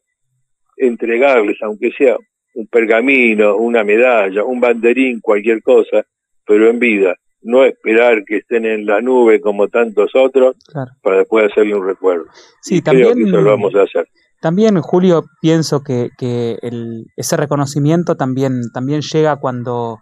entregarles, aunque sea un pergamino, una medalla, un banderín, cualquier cosa, pero en vida. No esperar que estén en la nube como tantos otros Claro. para después hacerle un recuerdo. Sí, Y creo también- que eso lo vamos a hacer. También, Julio, pienso que, que el- ese reconocimiento también, también llega cuando,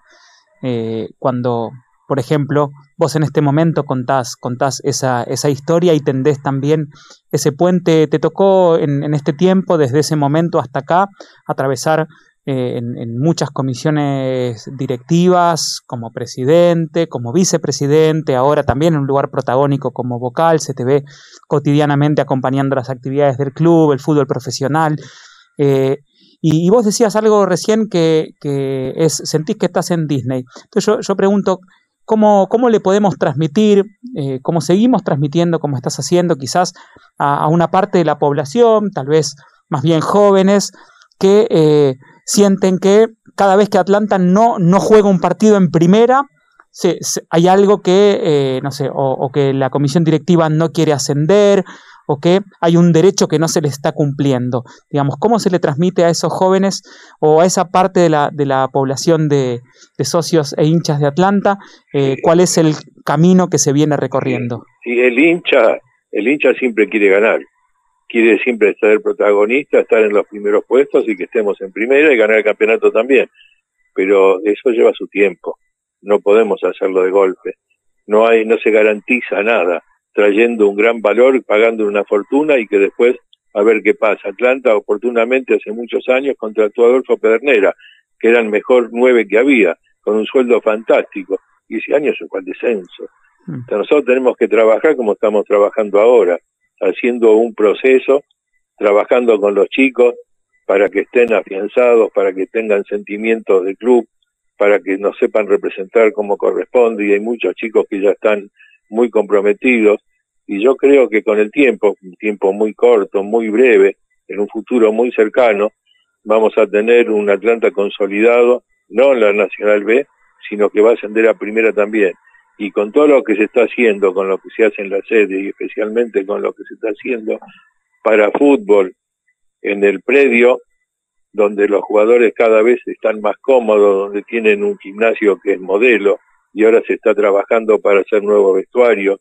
eh, cuando, por ejemplo, vos en este momento contás, contás esa, esa historia y tendés también ese puente, te tocó en, en este tiempo, desde ese momento hasta acá, atravesar eh, en, muchas comisiones directivas, como presidente, como vicepresidente, ahora también en un lugar protagónico como vocal, se te ve cotidianamente acompañando las actividades del club, el fútbol profesional. eh, y, y vos decías algo recién que, que es, sentís que estás en Disney. Entonces yo, yo pregunto, ¿cómo, ¿cómo le podemos transmitir, eh, cómo seguimos transmitiendo, como estás haciendo, quizás a, una parte de la población, tal vez más bien jóvenes, que eh, sienten que cada vez que Atlanta no, no juega un partido en primera, hay algo que, eh, no sé, o que la comisión directiva no quiere ascender, o que hay un derecho que no se le está cumpliendo. Digamos, ¿cómo se le transmite a esos jóvenes o a esa parte de la, de la población de, socios e hinchas de Atlanta eh, cuál es el camino que se viene recorriendo? Sí, el hincha, el hincha siempre quiere ganar quiere siempre ser protagonista, estar en los primeros puestos y que estemos en primera y ganar el campeonato también. Pero eso lleva su tiempo. No podemos hacerlo de golpe. No hay, no se garantiza nada trayendo un gran valor, pagando una fortuna y que después a ver qué pasa. Atlanta oportunamente hace muchos años contrató a Adolfo Pedernera, que era el mejor nueve que había, con un sueldo fantástico. Y ese año se fue al descenso. Mm. Entonces nosotros tenemos que trabajar como estamos trabajando ahora haciendo un proceso, trabajando con los chicos para que estén afianzados, para que tengan sentimientos de club, para que nos sepan representar como corresponde y hay muchos chicos que ya están muy comprometidos y yo creo que con el tiempo, un tiempo muy corto, muy breve, en un futuro muy cercano, vamos a tener un Atlanta consolidado, no en la Nacional B, sino que va a ascender a primera también. Y con todo lo que se está haciendo, con lo que se hace en la sede y especialmente con lo que se está haciendo para fútbol en el predio, donde los jugadores cada vez están más cómodos, donde tienen un gimnasio que es modelo y ahora se está trabajando para hacer nuevo vestuario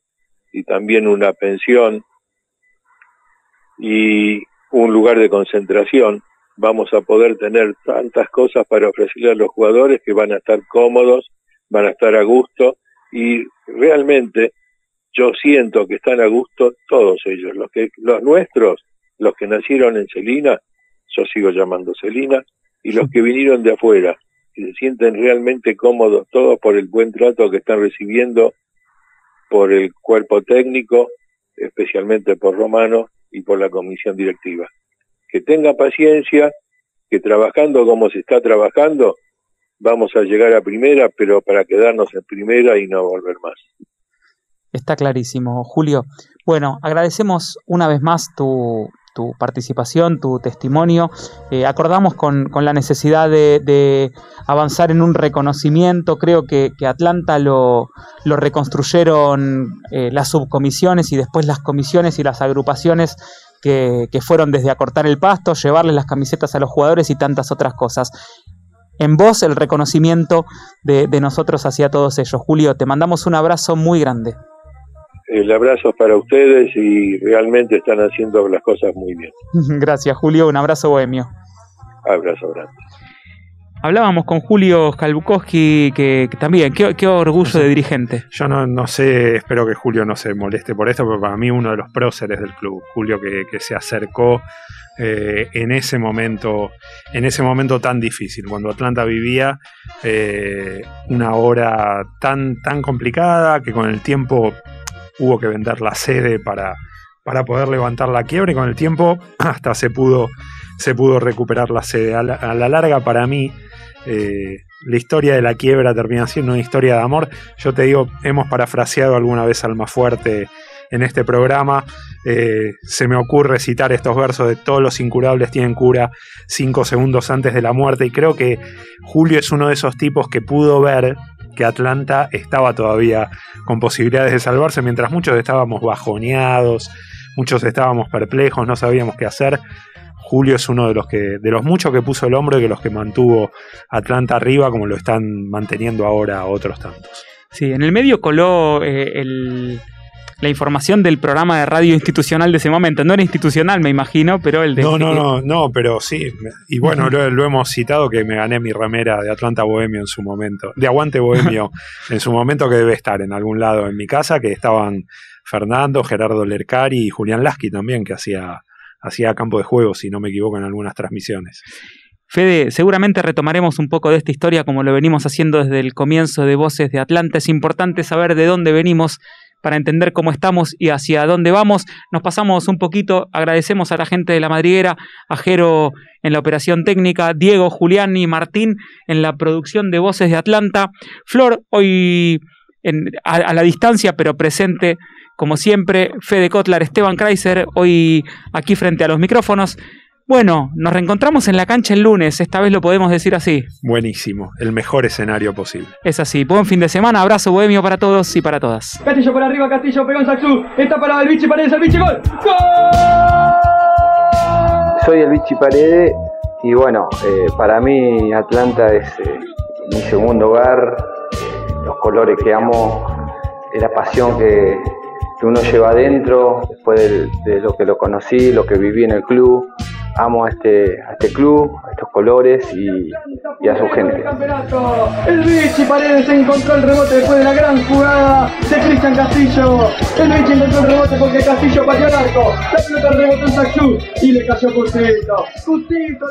y también una pensión y un lugar de concentración, vamos a poder tener tantas cosas para ofrecerle a los jugadores que van a estar cómodos, van a estar a gusto y realmente yo siento que están a gusto todos ellos, los que los nuestros, los que nacieron en Celina, yo sigo llamando Celina, y los *laughs* que vinieron de afuera, y se sienten realmente cómodos todos por el buen trato que están recibiendo por el cuerpo técnico, especialmente por Romano y por la comisión directiva. Que tenga paciencia, que trabajando como se está trabajando, vamos a llegar a primera, pero para quedarnos en primera y no volver más. Está clarísimo, Julio. Bueno, agradecemos una vez más tu, participación, tu testimonio. Eh, acordamos con, la necesidad de, avanzar en un reconocimiento. Creo que, Atlanta lo, reconstruyeron eh, las subcomisiones y después las comisiones y las agrupaciones que, fueron desde acortar el pasto, llevarles las camisetas a los jugadores y tantas otras cosas en vos el reconocimiento de, nosotros hacia todos ellos. Julio, te mandamos un abrazo muy grande. El abrazo para ustedes y realmente están haciendo las cosas muy bien. *laughs* Gracias, Julio. Un abrazo bohemio. Abrazo grande. Hablábamos con Julio Kalbukowski, que, también, qué, orgullo de dirigente. Yo no, sé, espero que Julio no se moleste por esto, pero para mí uno de los próceres del club, Julio que, que se acercó eh, en ese momento, en ese momento tan difícil, cuando Atlanta vivía eh, una hora tan, tan complicada que con el tiempo hubo que vender la sede para, para poder levantar la quiebra y con el tiempo *clears throat* hasta se pudo, se pudo recuperar la sede. A la, larga, para mí, eh, la historia de la quiebra termina siendo una historia de amor. Yo te digo, hemos parafraseado alguna vez al más fuerte en este programa. Eh, se me ocurre citar estos versos de todos los incurables tienen cura cinco segundos antes de la muerte y creo que Julio es uno de esos tipos que pudo ver que Atlanta estaba todavía con posibilidades de salvarse mientras muchos estábamos bajoneados, muchos estábamos perplejos, no sabíamos qué hacer. Julio es uno de los que de los muchos que puso el hombro y de los que mantuvo Atlanta arriba como lo están manteniendo ahora otros tantos. Sí, en el medio coló eh, el la información del programa de radio institucional de ese momento. No era institucional, me imagino, pero el de... No, no, no, no, pero sí. Y bueno, lo, hemos citado que me gané mi remera de Atlanta Bohemio en su momento, de Aguante Bohemio *laughs* en su momento que debe estar en algún lado en mi casa, que estaban Fernando, Gerardo Lercari y Julián Lasky también, que hacía, hacía campo de juego, si no me equivoco, en algunas transmisiones. Fede, seguramente retomaremos un poco de esta historia como lo venimos haciendo desde el comienzo de Voces de Atlanta. Es importante saber de dónde venimos para entender cómo estamos y hacia dónde vamos. Nos pasamos un poquito, agradecemos a la gente de la madriguera, a Jero en la operación técnica, Diego, Julián y Martín en la producción de Voces de Atlanta, Flor hoy a, la distancia pero presente como siempre, Fede Kotlar, Esteban Kreiser, hoy aquí frente a los micrófonos. Bueno, nos reencontramos en la cancha el lunes, esta vez lo podemos decir así. Buenísimo, el mejor escenario posible. Es así, buen fin de semana, abrazo bohemio para todos y para todas. Castillo por arriba, Castillo pegó en Saxú, está para el bichi Paredes, el bichi gol. ¡Gol! Soy el bichi Paredes y bueno, eh, para mí Atlanta es eh, mi segundo hogar, eh, los colores que amo, la pasión que, que uno lleva adentro, después de, de, lo que lo conocí, lo que viví en el club. Amo a este, este club, a estos colores y, a su gente. El Vichy Paredes encontró el rebote después de la gran jugada de Cristian Castillo. El Vichy encontró el rebote porque Castillo pateó el arco. La pelota rebotó en Saxú y le cayó justito. Justito